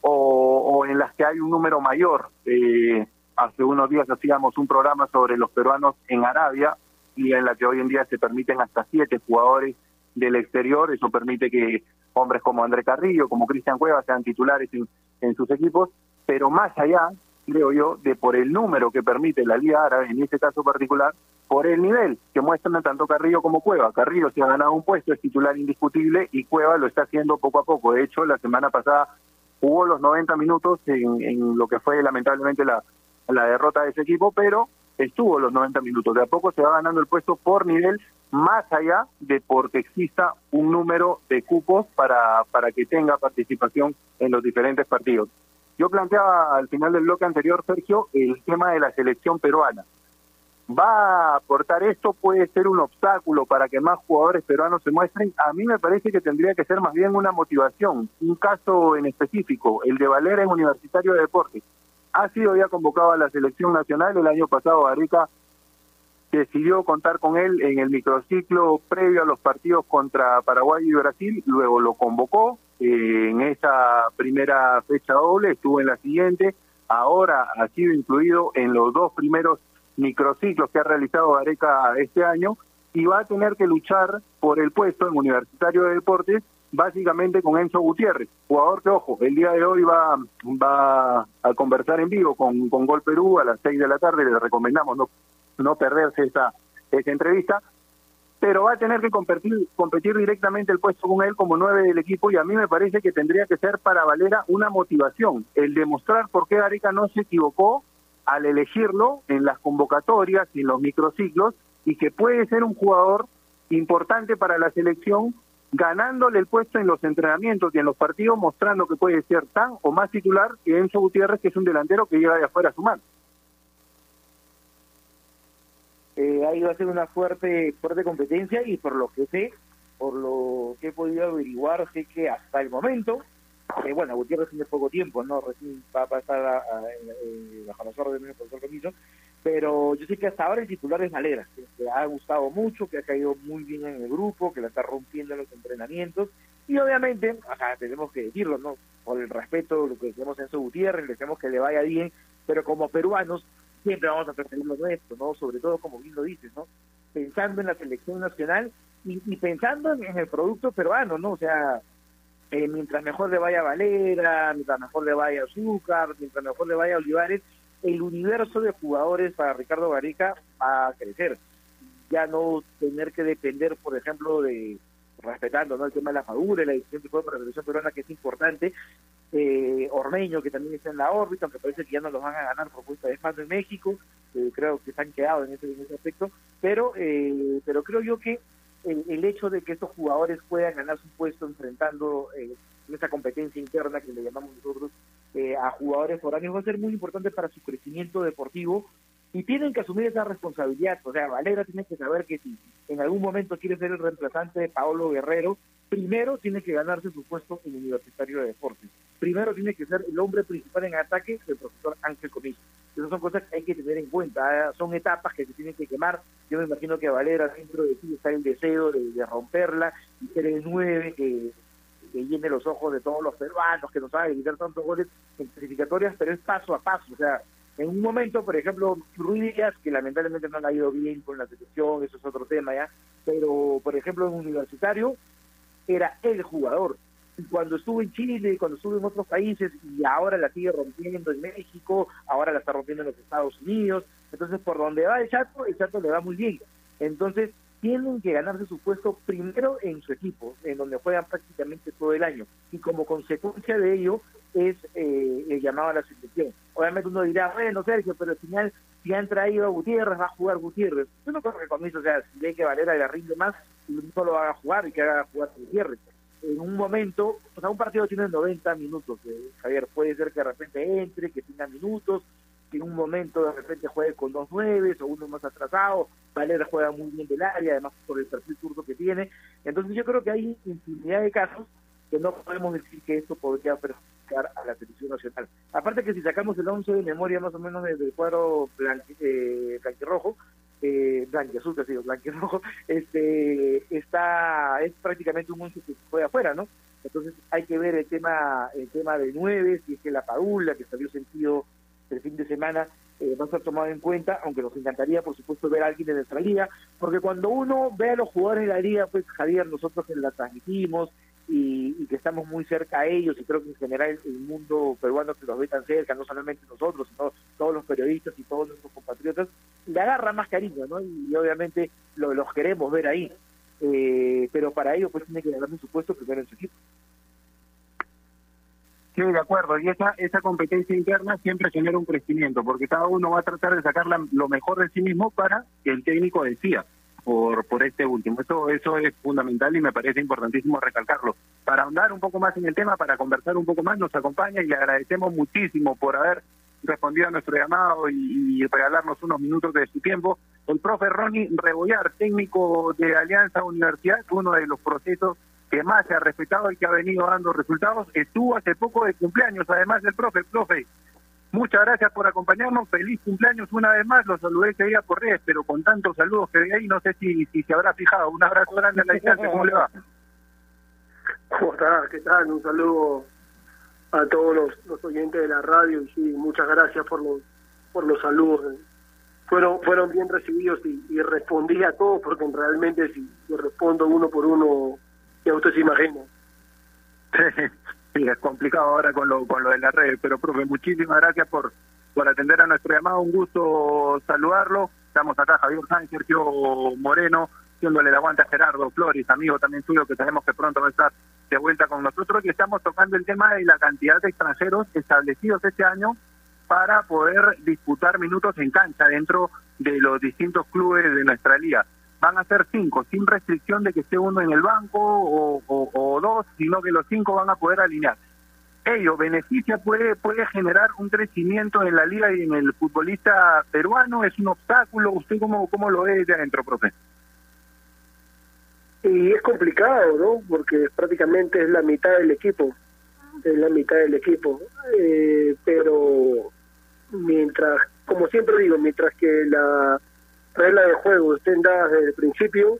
o, en las que hay un número mayor. Eh, hace unos días hacíamos un programa sobre los peruanos en Arabia y en la que hoy en día se permiten hasta siete jugadores del exterior. Eso permite que hombres como André Carrillo, como Cristian Cuevas sean titulares en, en sus equipos, pero más allá, creo yo, de por el número que permite la Liga Árabe, en este caso particular, por el nivel que muestran tanto Carrillo como Cueva. Carrillo se ha ganado un puesto, es titular indiscutible y Cueva lo está haciendo poco a poco. De hecho, la semana pasada jugó los 90 minutos en, en lo que fue lamentablemente la, la derrota de ese equipo, pero estuvo los 90 minutos. De a poco se va ganando el puesto por nivel, más allá de porque exista un número de cupos para, para que tenga participación en los diferentes partidos. Yo planteaba al final del bloque anterior, Sergio, el tema de la selección peruana. ¿Va a aportar esto? ¿Puede ser un obstáculo para que más jugadores peruanos se muestren? A mí me parece que tendría que ser más bien una motivación. Un caso en específico, el de Valera en Universitario de Deportes. Ha sido ya convocado a la selección nacional. El año pasado Arica decidió contar con él en el microciclo previo a los partidos contra Paraguay y Brasil. Luego lo convocó eh, en esa primera fecha doble, estuvo en la siguiente. Ahora ha sido incluido en los dos primeros microciclos que ha realizado Areca este año y va a tener que luchar por el puesto en Universitario de Deportes básicamente con Enzo Gutiérrez, jugador que, ojo, el día de hoy va, va a conversar en vivo con, con Gol Perú a las seis de la tarde, le recomendamos no, no perderse esa, esa entrevista, pero va a tener que competir, competir directamente el puesto con él como nueve del equipo y a mí me parece que tendría que ser para Valera una motivación, el demostrar por qué Areca no se equivocó al elegirlo en las convocatorias y en los microciclos y que puede ser un jugador importante para la selección ganándole el puesto en los entrenamientos y en los partidos, mostrando que puede ser tan o más titular que Enzo Gutiérrez, que es un delantero que llega de afuera a sumar. Eh, ahí va a ser una fuerte fuerte competencia y por lo que sé, por lo que he podido averiguar, sé que hasta el momento, eh, bueno, Gutiérrez tiene poco tiempo, ¿no? Recién va a pasar a, a, a, bajo las órdenes del profesor Camiso, pero yo sé que hasta ahora el titular es Valera, que, que ha gustado mucho, que ha caído muy bien en el grupo, que la está rompiendo en los entrenamientos, y obviamente, sea, tenemos que decirlo, ¿no? Por el respeto, lo que decimos en su Gutiérrez, le deseamos que le vaya bien, pero como peruanos siempre vamos a preferir lo nuestro, ¿no? Sobre todo, como bien lo dices, ¿no? Pensando en la selección nacional y, y pensando en, en, el producto peruano, ¿no? O sea, eh, mientras mejor le vaya Valera, mientras mejor le vaya Azúcar, mientras mejor le vaya Olivares, el universo de jugadores para Ricardo Gareca va a crecer. Ya no tener que depender, por ejemplo, de respetando ¿no? el tema de la madura, la decisión que fue para la selección peruana, que es importante, eh, Ormeño, que también está en la órbita, aunque parece que ya no los van a ganar por cuesta de en México, eh, creo que se han quedado en ese, en ese aspecto, pero, eh, pero creo yo que el, el hecho de que estos jugadores puedan ganar su puesto enfrentando eh, esa competencia interna que le llamamos nosotros eh, a jugadores foráneos va a ser muy importante para su crecimiento deportivo y tienen que asumir esa responsabilidad. O sea, Valera tiene que saber que si en algún momento quiere ser el reemplazante de Paolo Guerrero, primero tiene que ganarse su puesto en Universitario de Deportes. Primero tiene que ser el hombre principal en ataque del profesor Ángel Comiso. Esas son cosas que hay que tener en cuenta. ¿eh? Son etapas que se tienen que quemar. Yo me imagino que Valera dentro de sí está el deseo de, romperla y ser el nueve que, que llene los ojos de todos los peruanos, que nos haga gritar tantos goles en clasificatorias, pero es paso a paso. O sea, en un momento, por ejemplo, Ruiz Díaz, que lamentablemente no le ha ido bien con la selección, eso es otro tema ya, pero por ejemplo en universitario era el jugador. Y cuando estuvo en Chile, cuando estuvo en otros países, y ahora la sigue rompiendo en México, ahora la está rompiendo en los Estados Unidos, entonces por donde va el Chato, el Chato le va muy bien. Entonces tienen que ganarse su puesto primero en su equipo, en donde juegan prácticamente todo el año. Y como consecuencia de ello es eh, el llamado a la selección. Obviamente uno dirá, bueno, Sergio, pero al final, si han traído a Gutiérrez, va a jugar Gutiérrez. Yo no creo que con eso, o sea, si ve que Valera le rinde más, no lo haga jugar y que haga jugar Gutiérrez. En un momento, o sea, un partido tiene 90 minutos, eh, Javier, puede ser que de repente entre, que tenga minutos, que en un momento de repente juegue con dos nueves o uno más atrasado, Valera juega muy bien del área, además por el perfil turco que tiene. Entonces yo creo que hay infinidad de casos que no podemos decir que esto podría perjudicar a la selección nacional. Aparte que si sacamos el 11 de memoria más o menos desde el cuadro blanqui, eh, blanquirrojo, eh, blanquiazul, que ha sido blanquirrojo, <laughs> este, está, es prácticamente un 11 que juega afuera, ¿no? Entonces hay que ver el tema, el tema de nueve, si es que la Padula, que salió sentido el fin de semana eh, va a ser tomado en cuenta, aunque nos encantaría, por supuesto, ver a alguien de nuestra liga, porque cuando uno ve a los jugadores de la liga, pues Javier, nosotros que la transmitimos y, y que estamos muy cerca a ellos, y creo que en general el mundo peruano que los ve tan cerca, no solamente nosotros, sino todos los periodistas y todos nuestros compatriotas, le agarra más cariño, ¿no? Y, obviamente lo, los queremos ver ahí. Eh, pero para ello, pues tiene que ganarse su puesto primero en su equipo. Sí, de acuerdo. Y esa, esa competencia interna siempre genera un crecimiento, porque cada uno va a tratar de sacar la- lo mejor de sí mismo para que el técnico decida por, por este último. Eso, eso es fundamental y me parece importantísimo recalcarlo. Para ahondar un poco más en el tema, para conversar un poco más, nos acompaña y le agradecemos muchísimo por haber respondido a nuestro llamado y, y regalarnos unos minutos de su tiempo. El profe Ronnie Rebollar, técnico de Alianza Universidad, uno de los procesos que más se ha respetado y que ha venido dando resultados, estuvo hace poco de cumpleaños, además del profe. Profe, muchas gracias por acompañarnos, feliz cumpleaños una vez más, lo saludé ese día por redes, pero con tantos saludos que vi ahí, no sé si, si se habrá fijado. Un abrazo grande a la distancia, ¿cómo le va? ¿Cómo está? ¿Qué tal? Un saludo a todos los, los oyentes de la radio y sí, muchas gracias por los por los saludos. Fueron fueron bien recibidos y, y respondí a todos porque realmente si, si respondo uno por uno, ya usted se imagina. <laughs> Sí, es complicado ahora con lo, con lo de la red, pero profe, muchísimas gracias por, por atender a nuestro llamado, un gusto saludarlo. Estamos acá, Javier Sánchez, Sergio Moreno, haciéndole el aguante a Gerardo Flores, amigo también suyo, que sabemos que pronto va a estar de vuelta con nosotros, y estamos tocando el tema de la cantidad de extranjeros establecidos este año para poder disputar minutos en cancha dentro de los distintos clubes de nuestra liga. Van a ser cinco, sin restricción de que esté uno en el banco o, o- dos, sino que los cinco van a poder alinear. Ello beneficia, puede, puede generar un crecimiento en la liga y en el futbolista peruano, es un obstáculo. ¿Usted cómo, cómo lo ve de adentro, profe? Y es complicado, ¿no? Porque prácticamente es la mitad del equipo, es la mitad del equipo. Eh, pero mientras, como siempre digo, mientras que la regla de juego estén dadas desde el principio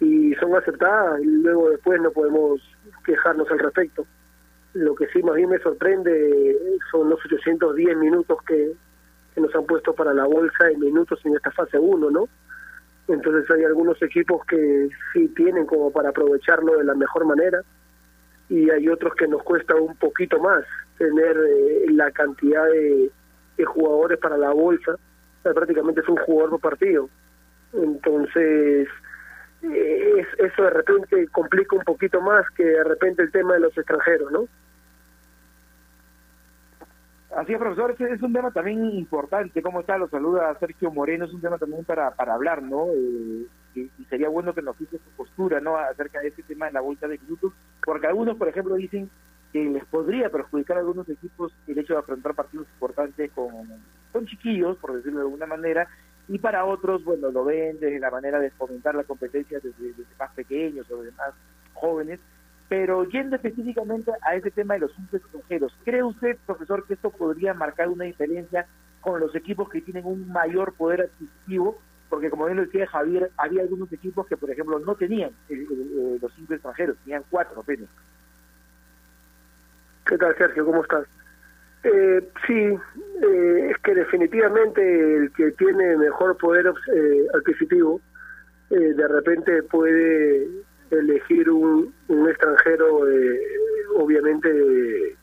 y son aceptadas, y luego después no podemos quejarnos al respecto. Lo que sí más bien me sorprende son los 810 minutos que, nos han puesto para la bolsa de minutos en esta fase 1, ¿no? Entonces hay algunos equipos que sí tienen como para aprovecharlo de la mejor manera y hay otros que nos cuesta un poquito más tener eh, la cantidad de jugadores para la bolsa. Prácticamente es un jugador por partido. Entonces, eh, es- eso de repente complica un poquito más que de repente el tema de los extranjeros, ¿no? Así es, profesor, ese es un tema también importante. ¿Cómo está? Lo saluda Sergio Moreno. Es un tema también para, para hablar, ¿no? Eh, y, sería bueno que nos dice su postura, ¿no? Acerca de este tema en la vuelta de minutos. Porque algunos, por ejemplo, dicen que les podría perjudicar a algunos equipos el hecho de afrontar partidos importantes con, con chiquillos, por decirlo de alguna manera. Y para otros, bueno, lo ven desde la manera de fomentar la competencia desde, más pequeños o desde más jóvenes. Pero yendo específicamente a ese tema de los cinco extranjeros, ¿cree usted, profesor, que esto podría marcar una diferencia con los equipos que tienen un mayor poder adquisitivo? Porque como bien lo decía Javier, había algunos equipos que, por ejemplo, no tenían eh, eh, los cinco extranjeros, tenían cuatro apenas. ¿Qué tal, Sergio? ¿Cómo estás? Eh, sí, eh, es que definitivamente el que tiene mejor poder eh, adquisitivo eh, de repente puede elegir un, un extranjero, eh, obviamente,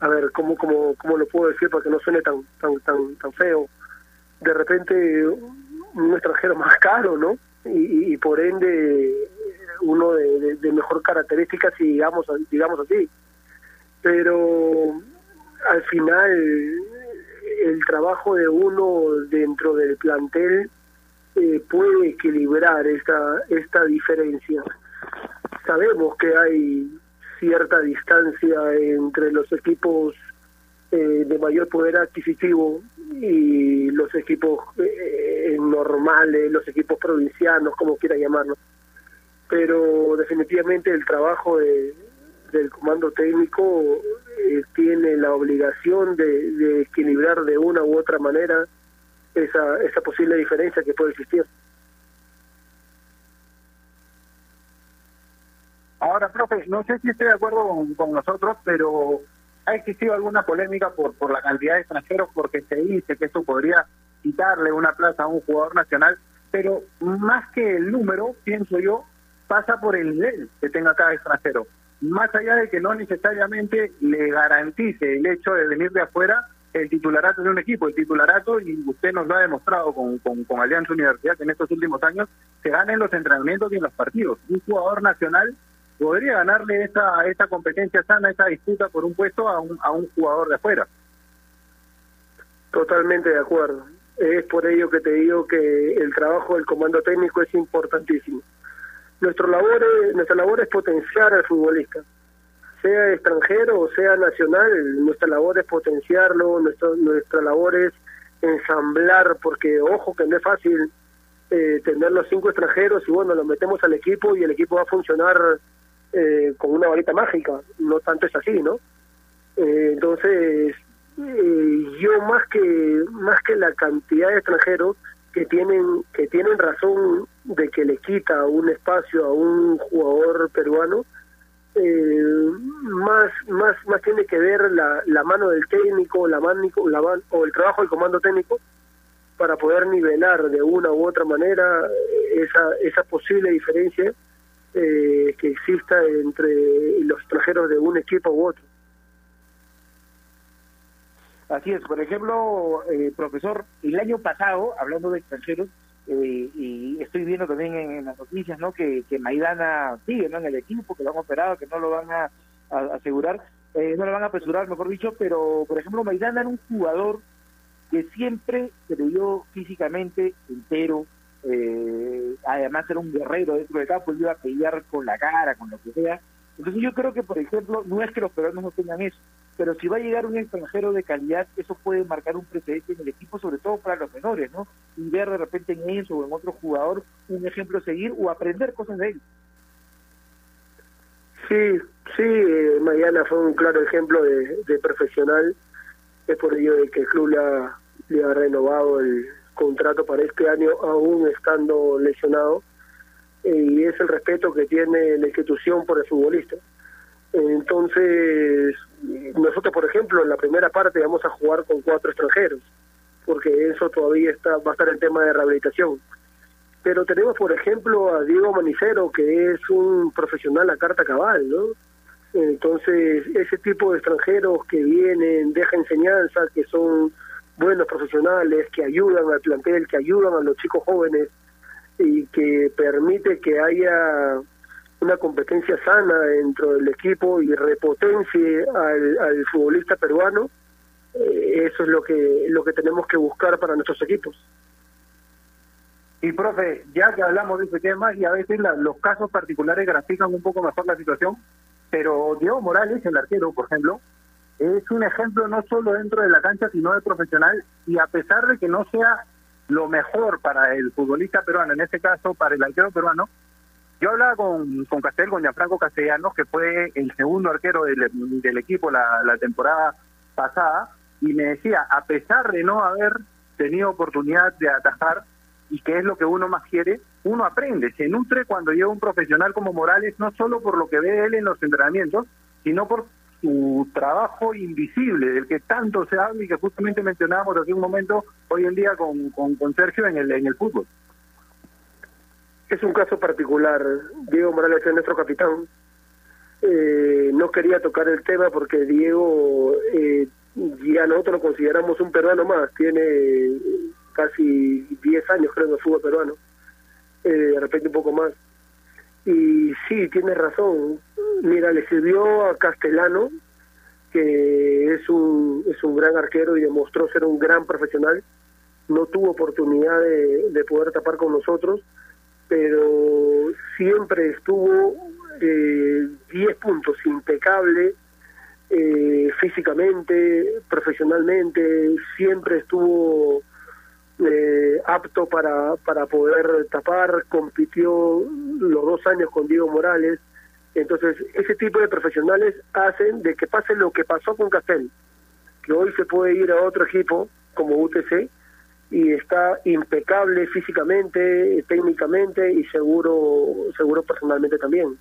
a ver, ¿cómo, cómo, ¿cómo lo puedo decir para que no suene tan, tan, tan, tan feo? De repente un extranjero más <laughs> caro, ¿no? Y, y por ende uno de, mejor características, si digamos, digamos así pero al final el trabajo de uno dentro del plantel eh, puede equilibrar esta esta diferencia. Sabemos que hay cierta distancia entre los equipos eh, de mayor poder adquisitivo y los equipos eh, normales, los equipos provincianos, como quiera llamarlo. Pero definitivamente el trabajo de, del comando técnico eh, tiene la obligación de, equilibrar de una u otra manera esa, esa posible diferencia que puede existir. Ahora, profe, no sé si estoy de acuerdo con, con, nosotros, pero ha existido alguna polémica por, por la cantidad de extranjeros porque se dice que esto podría quitarle una plaza a un jugador nacional, pero más que el número, pienso yo, pasa por el nivel que tenga cada extranjero más allá de que no necesariamente le garantice el hecho de venir de afuera el titularato de un equipo, el titularato, y usted nos lo ha demostrado con, con, con Alianza Universidad, que en estos últimos años se gana en los entrenamientos y en los partidos. Un jugador nacional podría ganarle esa, esa competencia sana, esa disputa por un puesto a un, a un jugador de afuera. Totalmente de acuerdo. Es por ello que te digo que el trabajo del comando técnico es importantísimo nuestro labor es, nuestra labor es potenciar al futbolista, sea extranjero o sea nacional, nuestra labor es potenciarlo, nuestra, nuestra labor es ensamblar, porque ojo que no es fácil eh, tener los cinco extranjeros y bueno, los metemos al equipo y el equipo va a funcionar eh, con una varita mágica, no tanto es así, ¿no? Eh, entonces, eh, yo más que más que la cantidad de extranjeros, que tienen que tienen razón de que le quita un espacio a un jugador peruano eh, más más más tiene que ver la, la mano del técnico la mano la man, o el trabajo del comando técnico para poder nivelar de una u otra manera esa esa posible diferencia eh, que exista entre los extranjeros de un equipo u otro. Así es, por ejemplo, eh, profesor, el año pasado, hablando de extranjeros, y estoy viendo también en, las noticias, ¿no? Que, que Maidana sigue, ¿no? En el equipo, que lo han operado, que no lo van a, asegurar, eh, no lo van a apresurar, mejor dicho, pero, por ejemplo, Maidana era un jugador que siempre se le vio físicamente entero, eh, además era un guerrero dentro del campo, iba a pelear con la cara, con lo que sea. Entonces yo creo que, por ejemplo, no es que los peruanos no tengan eso, pero si va a llegar un extranjero de calidad, eso puede marcar un precedente en el equipo, sobre todo para los menores, ¿no? Y ver de repente en eso o en otro jugador un ejemplo a seguir o aprender cosas de él. Sí, sí, eh, Mariana fue un claro ejemplo de, profesional, es por ello de que el club le ha, le ha renovado el contrato para este año aún estando lesionado eh, y es el respeto que tiene la institución por el futbolista. Entonces, nosotros, por ejemplo, en la primera parte vamos a jugar con cuatro extranjeros, porque eso todavía está va a estar el tema de rehabilitación. Pero tenemos, por ejemplo, a Diego Manicero, que es un profesional a carta cabal, ¿no? Entonces, ese tipo de extranjeros que vienen, deja enseñanza, que son buenos profesionales, que ayudan al plantel, que ayudan a los chicos jóvenes y que permite que haya una competencia sana dentro del equipo y repotencie al, futbolista peruano, eh, eso es lo que lo que tenemos que buscar para nuestros equipos. Y profe, ya que hablamos de ese tema y a veces la- los casos particulares grafican un poco mejor la situación, pero Diego Morales, el arquero, por ejemplo, es un ejemplo no solo dentro de la cancha, sino de profesional, y a pesar de que no sea lo mejor para el futbolista peruano, en este caso para el arquero peruano, yo hablaba con, con Castel, con Gianfranco Castellanos, que fue el segundo arquero del, equipo la, la temporada pasada, y me decía, a pesar de no haber tenido oportunidad de atajar, y que es lo que uno más quiere, uno aprende, se nutre cuando llega un profesional como Morales, no solo por lo que ve él en los entrenamientos, sino por su trabajo invisible, del que tanto se habla y que justamente mencionábamos hace un momento hoy en día con, con, con Sergio en el, en el fútbol. Es un caso particular. Diego Morales es nuestro capitán. Eh, no quería tocar el tema porque Diego, eh, ya nosotros lo consideramos un peruano más. Tiene casi 10 años, creo, de fútbol peruano. Eh, de repente un poco más. Y sí, tienes razón. Mira, le sirvió a Castellano, que es un, es un gran arquero y demostró ser un gran profesional. No tuvo oportunidad de, de poder tapar con nosotros, pero siempre estuvo eh, 10 puntos, impecable, eh, físicamente, profesionalmente, siempre estuvo eh, apto para, para poder tapar, compitió los dos años con Diego Morales. Entonces, ese tipo de profesionales hacen de que pase lo que pasó con Castel, que hoy se puede ir a otro equipo como UTC y está impecable físicamente, técnicamente y seguro, seguro personalmente también.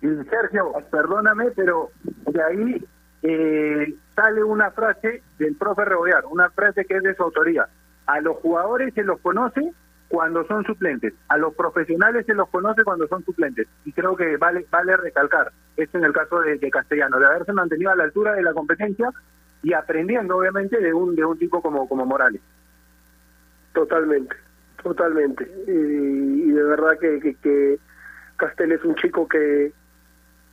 Sergio, perdóname, pero de ahí eh, sale una frase del profe Rebollar, una frase que es de su autoría. A los jugadores se los conoce cuando son suplentes, a los profesionales se los conoce cuando son suplentes. Y creo que vale vale recalcar, esto en el caso de Castellano, de haberse mantenido a la altura de la competencia y aprendiendo obviamente de un de un tipo como como Morales. Totalmente, totalmente. Y, y de verdad que, que, que Castel es un chico que,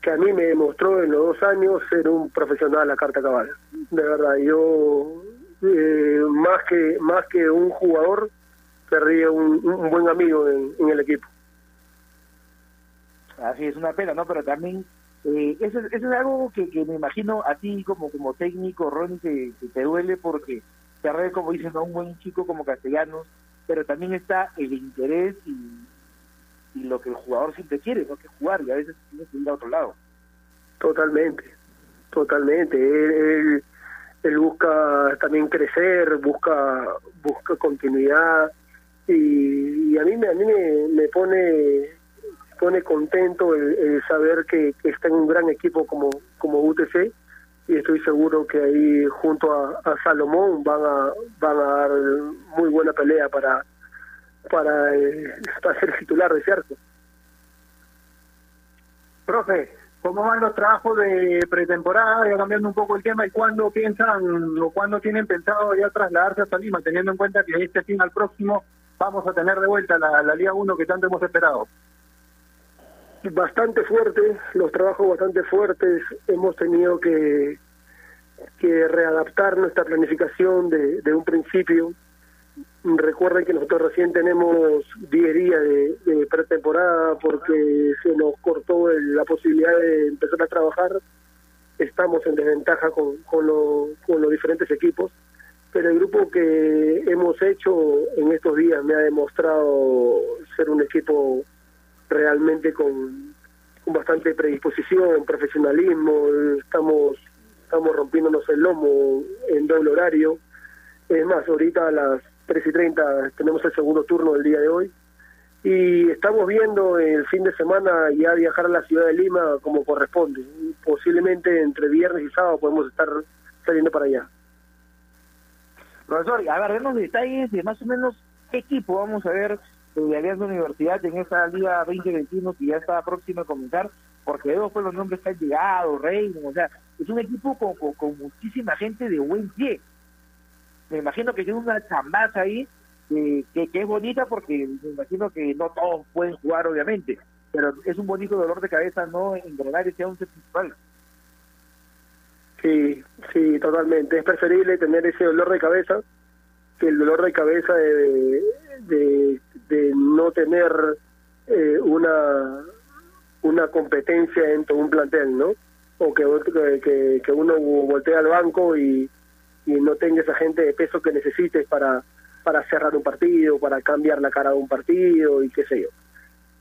que a mí me demostró en los dos años ser un profesional a la carta cabal. De verdad, yo eh, más que más que un jugador perdí un, un buen amigo en, en el equipo. Así es una pena, ¿no? Pero también eh, eso, es- eso es algo que, que me imagino a ti como como técnico, Ronnie, que, te duele porque te como dicen, a un buen chico como Castellanos, pero también está el interés y, y lo que el jugador siempre quiere, ¿no? Que jugar y a veces tiene que ir a otro lado. Totalmente, totalmente. Él, él, él busca también crecer, busca busca continuidad y, y a mí a mí me pone pone contento el, el saber que, está en un gran equipo como como UTC y estoy seguro que ahí junto a, a Salomón van a van a dar muy buena pelea para para, eh, <laughs> para ser titular de cierto. Profe, ¿cómo van los trabajos de pretemporada? Ya cambiando un poco el tema, ¿y cuándo piensan o cuándo tienen pensado ya trasladarse hasta Lima, teniendo en cuenta que este fin al próximo vamos a tener de vuelta la, la Liga 1 que tanto hemos esperado? Bastante fuerte, los trabajos bastante fuertes, hemos tenido que, readaptar nuestra planificación de, un principio. Recuerden que nosotros recién tenemos 10 días de, pretemporada porque se nos cortó la posibilidad de empezar a trabajar. Estamos en desventaja con los diferentes equipos, pero el grupo que hemos hecho en estos días me ha demostrado ser un equipo realmente con, con bastante predisposición, profesionalismo, estamos estamos rompiéndonos el lomo en doble horario. Es más, ahorita a las 3 y 30 tenemos el segundo turno del día de hoy y estamos viendo el fin de semana ya viajar a la ciudad de Lima como corresponde. Posiblemente entre viernes y sábado podemos estar saliendo para allá. Profesor, a ver, denos detalles de más o menos qué equipo vamos a ver de Alianza Universidad en esta Liga 2021 que ya está próxima a comenzar, porque veo pues los nombres que han llegado, Reino, o sea, es un equipo con, con, muchísima gente de buen pie. Me imagino que tiene una chambaza ahí que, que es bonita porque me imagino que no todos pueden jugar, obviamente, pero es un bonito dolor de cabeza no engrenar ese once principal. Sí, sí, totalmente. Es preferible tener ese dolor de cabeza que el dolor de cabeza de, de, de no tener eh, una una competencia dentro de un plantel, ¿no? O que, que, que uno voltee al banco y, y no tenga esa gente de peso que necesites para, para cerrar un partido, para cambiar la cara de un partido y qué sé yo.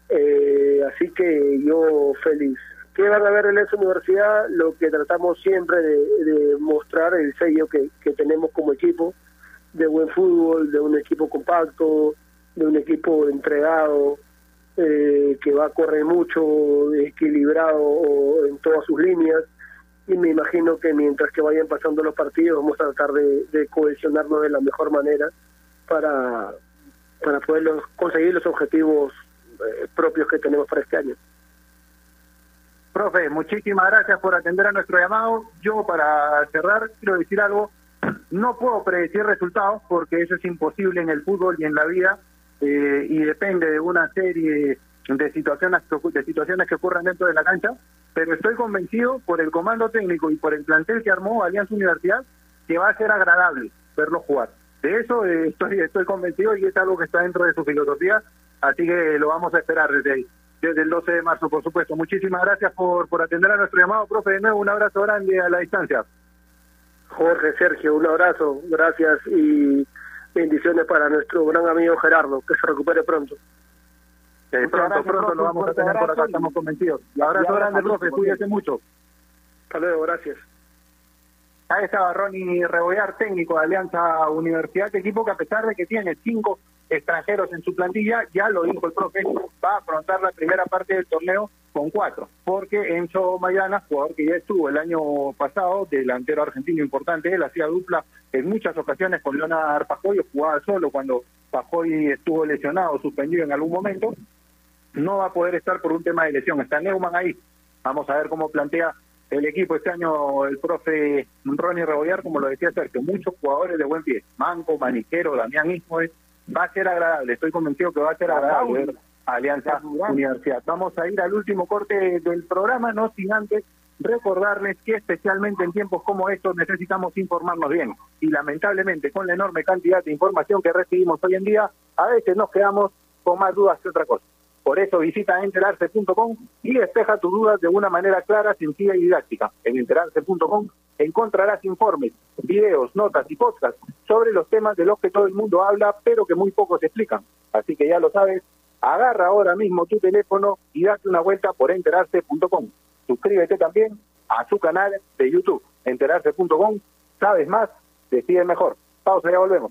Eh, así que yo feliz. ¿Qué van a ver en esa universidad? Lo que tratamos siempre de, de mostrar, el sello que, que tenemos como equipo, de buen fútbol, de un equipo compacto, de un equipo entregado, eh, que va a correr mucho, equilibrado en todas sus líneas. Y me imagino que mientras que vayan pasando los partidos vamos a tratar de, de cohesionarnos de la mejor manera para, para poder conseguir los objetivos eh, propios que tenemos para este año. Profe, muchísimas gracias por atender a nuestro llamado. Yo, para cerrar, quiero decir algo. No puedo predecir resultados porque eso es imposible en el fútbol y en la vida eh, y depende de una serie de situaciones, de situaciones que ocurran dentro de la cancha. Pero estoy convencido por el comando técnico y por el plantel que armó Alianza Universidad que va a ser agradable verlo jugar. De eso eh, estoy, estoy convencido y es algo que está dentro de su filosofía. Así que lo vamos a esperar desde ahí desde el 12 de marzo, por supuesto. Muchísimas gracias por, por atender a nuestro llamado, profe. De nuevo, un abrazo grande a la distancia. Jorge, Sergio, un abrazo, gracias y bendiciones para nuestro gran amigo Gerardo, que se recupere pronto. Eh, pronto, pronto lo vamos a tener por acá, estamos convencidos. Un abrazo grande, profe, cuídese mucho. Hasta luego, gracias. Ahí estaba Ronnie Rebollar, técnico de Alianza Universidad, equipo que a pesar de que tiene cinco extranjeros en su plantilla, ya lo dijo el profe, va a afrontar la primera parte del torneo con cuatro, porque Enzo Maidana, jugador que ya estuvo el año pasado, delantero argentino importante, él hacía dupla en muchas ocasiones con Leonard Pajoy, jugaba solo cuando Pajoy estuvo lesionado, suspendido en algún momento, no va a poder estar por un tema de lesión, está Neumann ahí, vamos a ver cómo plantea el equipo este año el profe Ronnie Rebollar, como lo decía Sergio, muchos jugadores de buen pie, Manco, Maniquero, Damián Ismoes, va a ser agradable, estoy convencido que va a ser agradable Alianza Universidad. Vamos a ir al último corte del programa, no sin antes recordarles que especialmente en tiempos como estos necesitamos informarnos bien y lamentablemente con la enorme cantidad de información que recibimos hoy en día, a veces nos quedamos con más dudas que otra cosa. Por eso visita enterarse.com y despeja tus dudas de una manera clara, sencilla y didáctica. En enterarse.com encontrarás informes, videos, notas y podcasts sobre los temas de los que todo el mundo habla, pero que muy pocos explican. Así que ya lo sabes, agarra ahora mismo tu teléfono y date una vuelta por enterarse.com. Suscríbete también a su canal de YouTube, enterarse.com. Sabes más, decide mejor. Pausa, ya volvemos.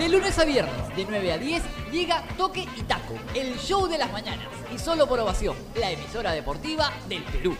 De lunes a viernes, de 9 a 10, llega Toque y Taco, el show de las mañanas. Y solo por ovación, la emisora deportiva del Perú.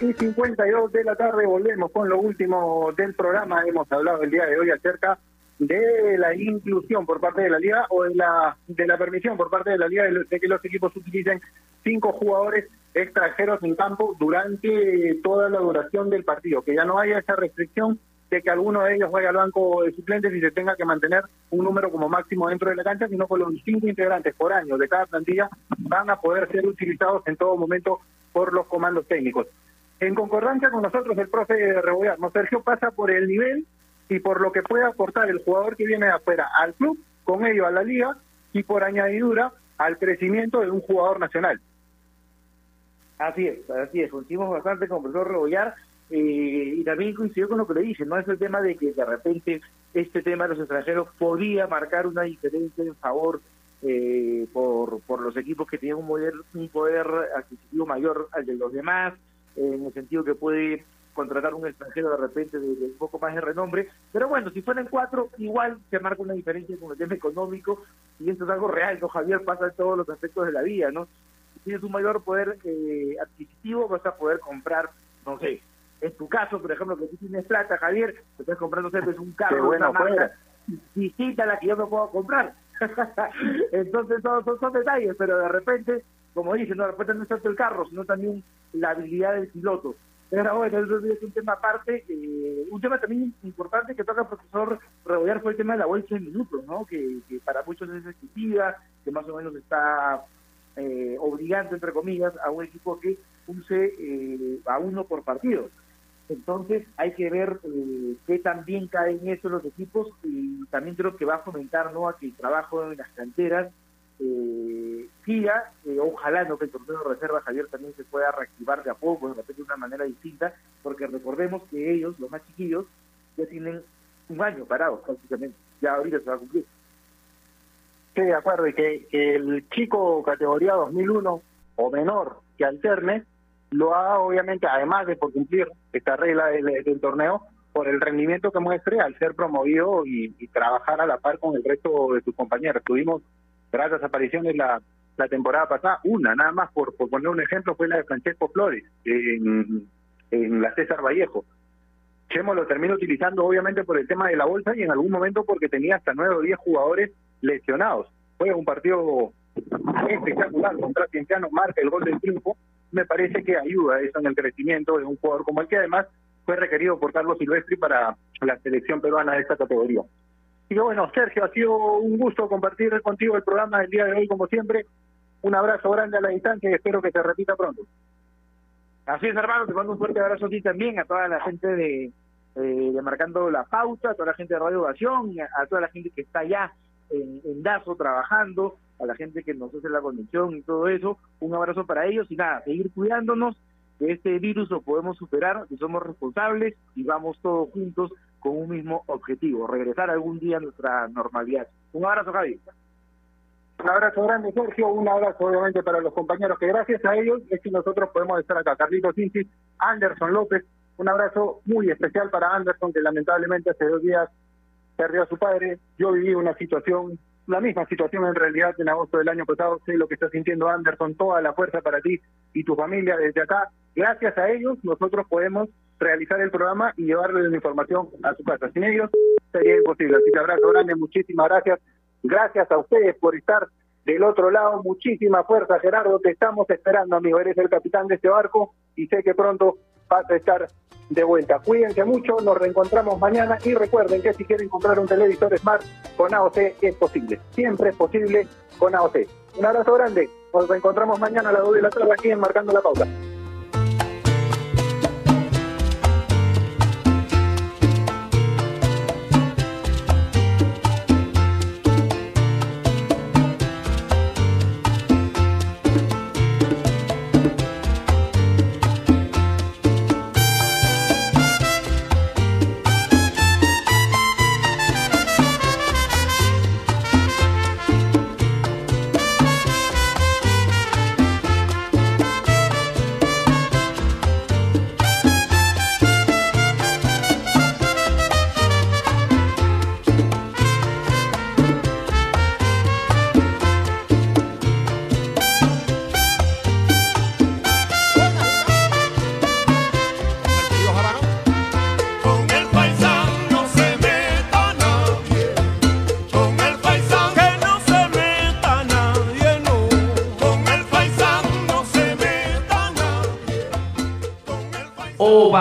Y 52 de la tarde volvemos con lo último del programa. Hemos hablado el día de hoy acerca de la inclusión por parte de la liga o de la de la permisión por parte de la liga de, de que los equipos utilicen cinco jugadores extranjeros en campo durante toda la duración del partido, que ya no haya esa restricción de que alguno de ellos vaya al banco de suplentes y se tenga que mantener un número como máximo dentro de la cancha, sino que los cinco integrantes por año de cada plantilla van a poder ser utilizados en todo momento por los comandos técnicos. en concordancia con nosotros el profe Rebollar, ¿no? Sergio pasa por el nivel y por lo que puede aportar el jugador que viene de afuera al club, con ello a la liga y por añadidura al crecimiento de un jugador nacional. Así es, así es, coincidimos bastante con el profesor Rebollar eh, y también coincidió con lo que le dije, no es el tema de que de repente este tema de los extranjeros podía marcar una diferencia en favor eh, por, por los equipos que tienen un poder, un poder adquisitivo mayor al de los demás, en el sentido que puede contratar un extranjero de repente de, de un poco más de renombre, pero bueno, si fueran cuatro, igual se marca una diferencia con el tema económico, y esto es algo real, ¿no, Javier? Pasa en todos los aspectos de la vida, ¿no? Si tienes un mayor poder eh, adquisitivo, vas a poder comprar, no sé, en tu caso, por ejemplo, que tú tienes plata, Javier, te estás comprando siempre un carro, Qué bueno una marca fuera. distinta a la que yo me puedo comprar. <laughs> Entonces son, son detalles, pero de repente, como dicen, no, de repente no es tanto el carro, sino también la habilidad del piloto. Pero bueno, es un tema aparte. eh, un tema también importante que toca el profesor Rebollar fue el tema de la bolsa de minutos, ¿no? Que, que para muchos es excesiva, que más o menos está eh, obligando, entre comillas, a un equipo que use eh, a uno por partido. Entonces hay que ver eh, qué también caen en eso los equipos y también creo que va a fomentar ¿no? a que el trabajo en las canteras eh, siga. Eh, ojalá no que el torneo de reserva Javier también se pueda reactivar de a poco, de de una manera distinta, porque recordemos que ellos, los más chiquillos, ya tienen un año parados prácticamente. Ya ahorita se va a cumplir. Sí, de acuerdo, y que, que el chico categoría 2001 o menor que alterne lo haga obviamente, además de por cumplir esta regla del, del torneo, por el rendimiento que muestre al ser promovido y, y trabajar a la par con el resto de sus compañeros. Tuvimos gracias apariciones la, la temporada pasada, una nada más, por, poner un ejemplo, fue la de Francesco Flores en, en la César Vallejo. Chemo lo termina utilizando obviamente por el tema de la bolsa y en algún momento porque tenía hasta nueve o diez jugadores lesionados. Fue un partido espectacular contra Cienciano, marca el gol del triunfo. Me parece que ayuda eso en el crecimiento de un jugador como el que además fue requerido por Carlos Silvestri para la selección peruana de esta categoría. Y bueno, Sergio, ha sido un gusto compartir contigo el programa del día de hoy, como siempre. Un abrazo grande a la distancia y espero que se repita pronto. Así es, hermano, te mando un fuerte abrazo a ti también, a toda la gente de, eh, de Marcando la Pauta, a toda la gente de Radio Ovación, a toda la gente que está allá en, en Dazo trabajando, a la gente que nos hace la conexión y todo eso. Un abrazo para ellos y nada, seguir cuidándonos, que este virus lo podemos superar, que somos responsables y vamos todos juntos con un mismo objetivo, regresar algún día a nuestra normalidad. Un abrazo, Javi. Un abrazo grande, Sergio. Un abrazo, obviamente, para los compañeros, que gracias a ellos es que nosotros podemos estar acá. Carlitos Cinti, Anderson López. Un abrazo muy especial para Anderson, que lamentablemente hace dos días perdió a su padre. Yo viví una situación, la misma situación en realidad en agosto del año pasado. Sé lo que está sintiendo Anderson. Toda la fuerza para ti y tu familia desde acá. Gracias a ellos, nosotros podemos realizar el programa y llevarle la información a su casa. Sin ellos sería imposible. Así que abrazo grande, muchísimas gracias. Gracias a ustedes por estar del otro lado. Muchísima fuerza, Gerardo. Te estamos esperando, amigo. Eres el capitán de este barco y sé que pronto vas a estar de vuelta. Cuídense mucho. Nos reencontramos mañana y recuerden que si quieren comprar un televisor Smart con AOC es posible. Siempre es posible con AOC. Un abrazo grande. Nos reencontramos mañana a las 2 de la tarde aquí en Marcando la Pauta.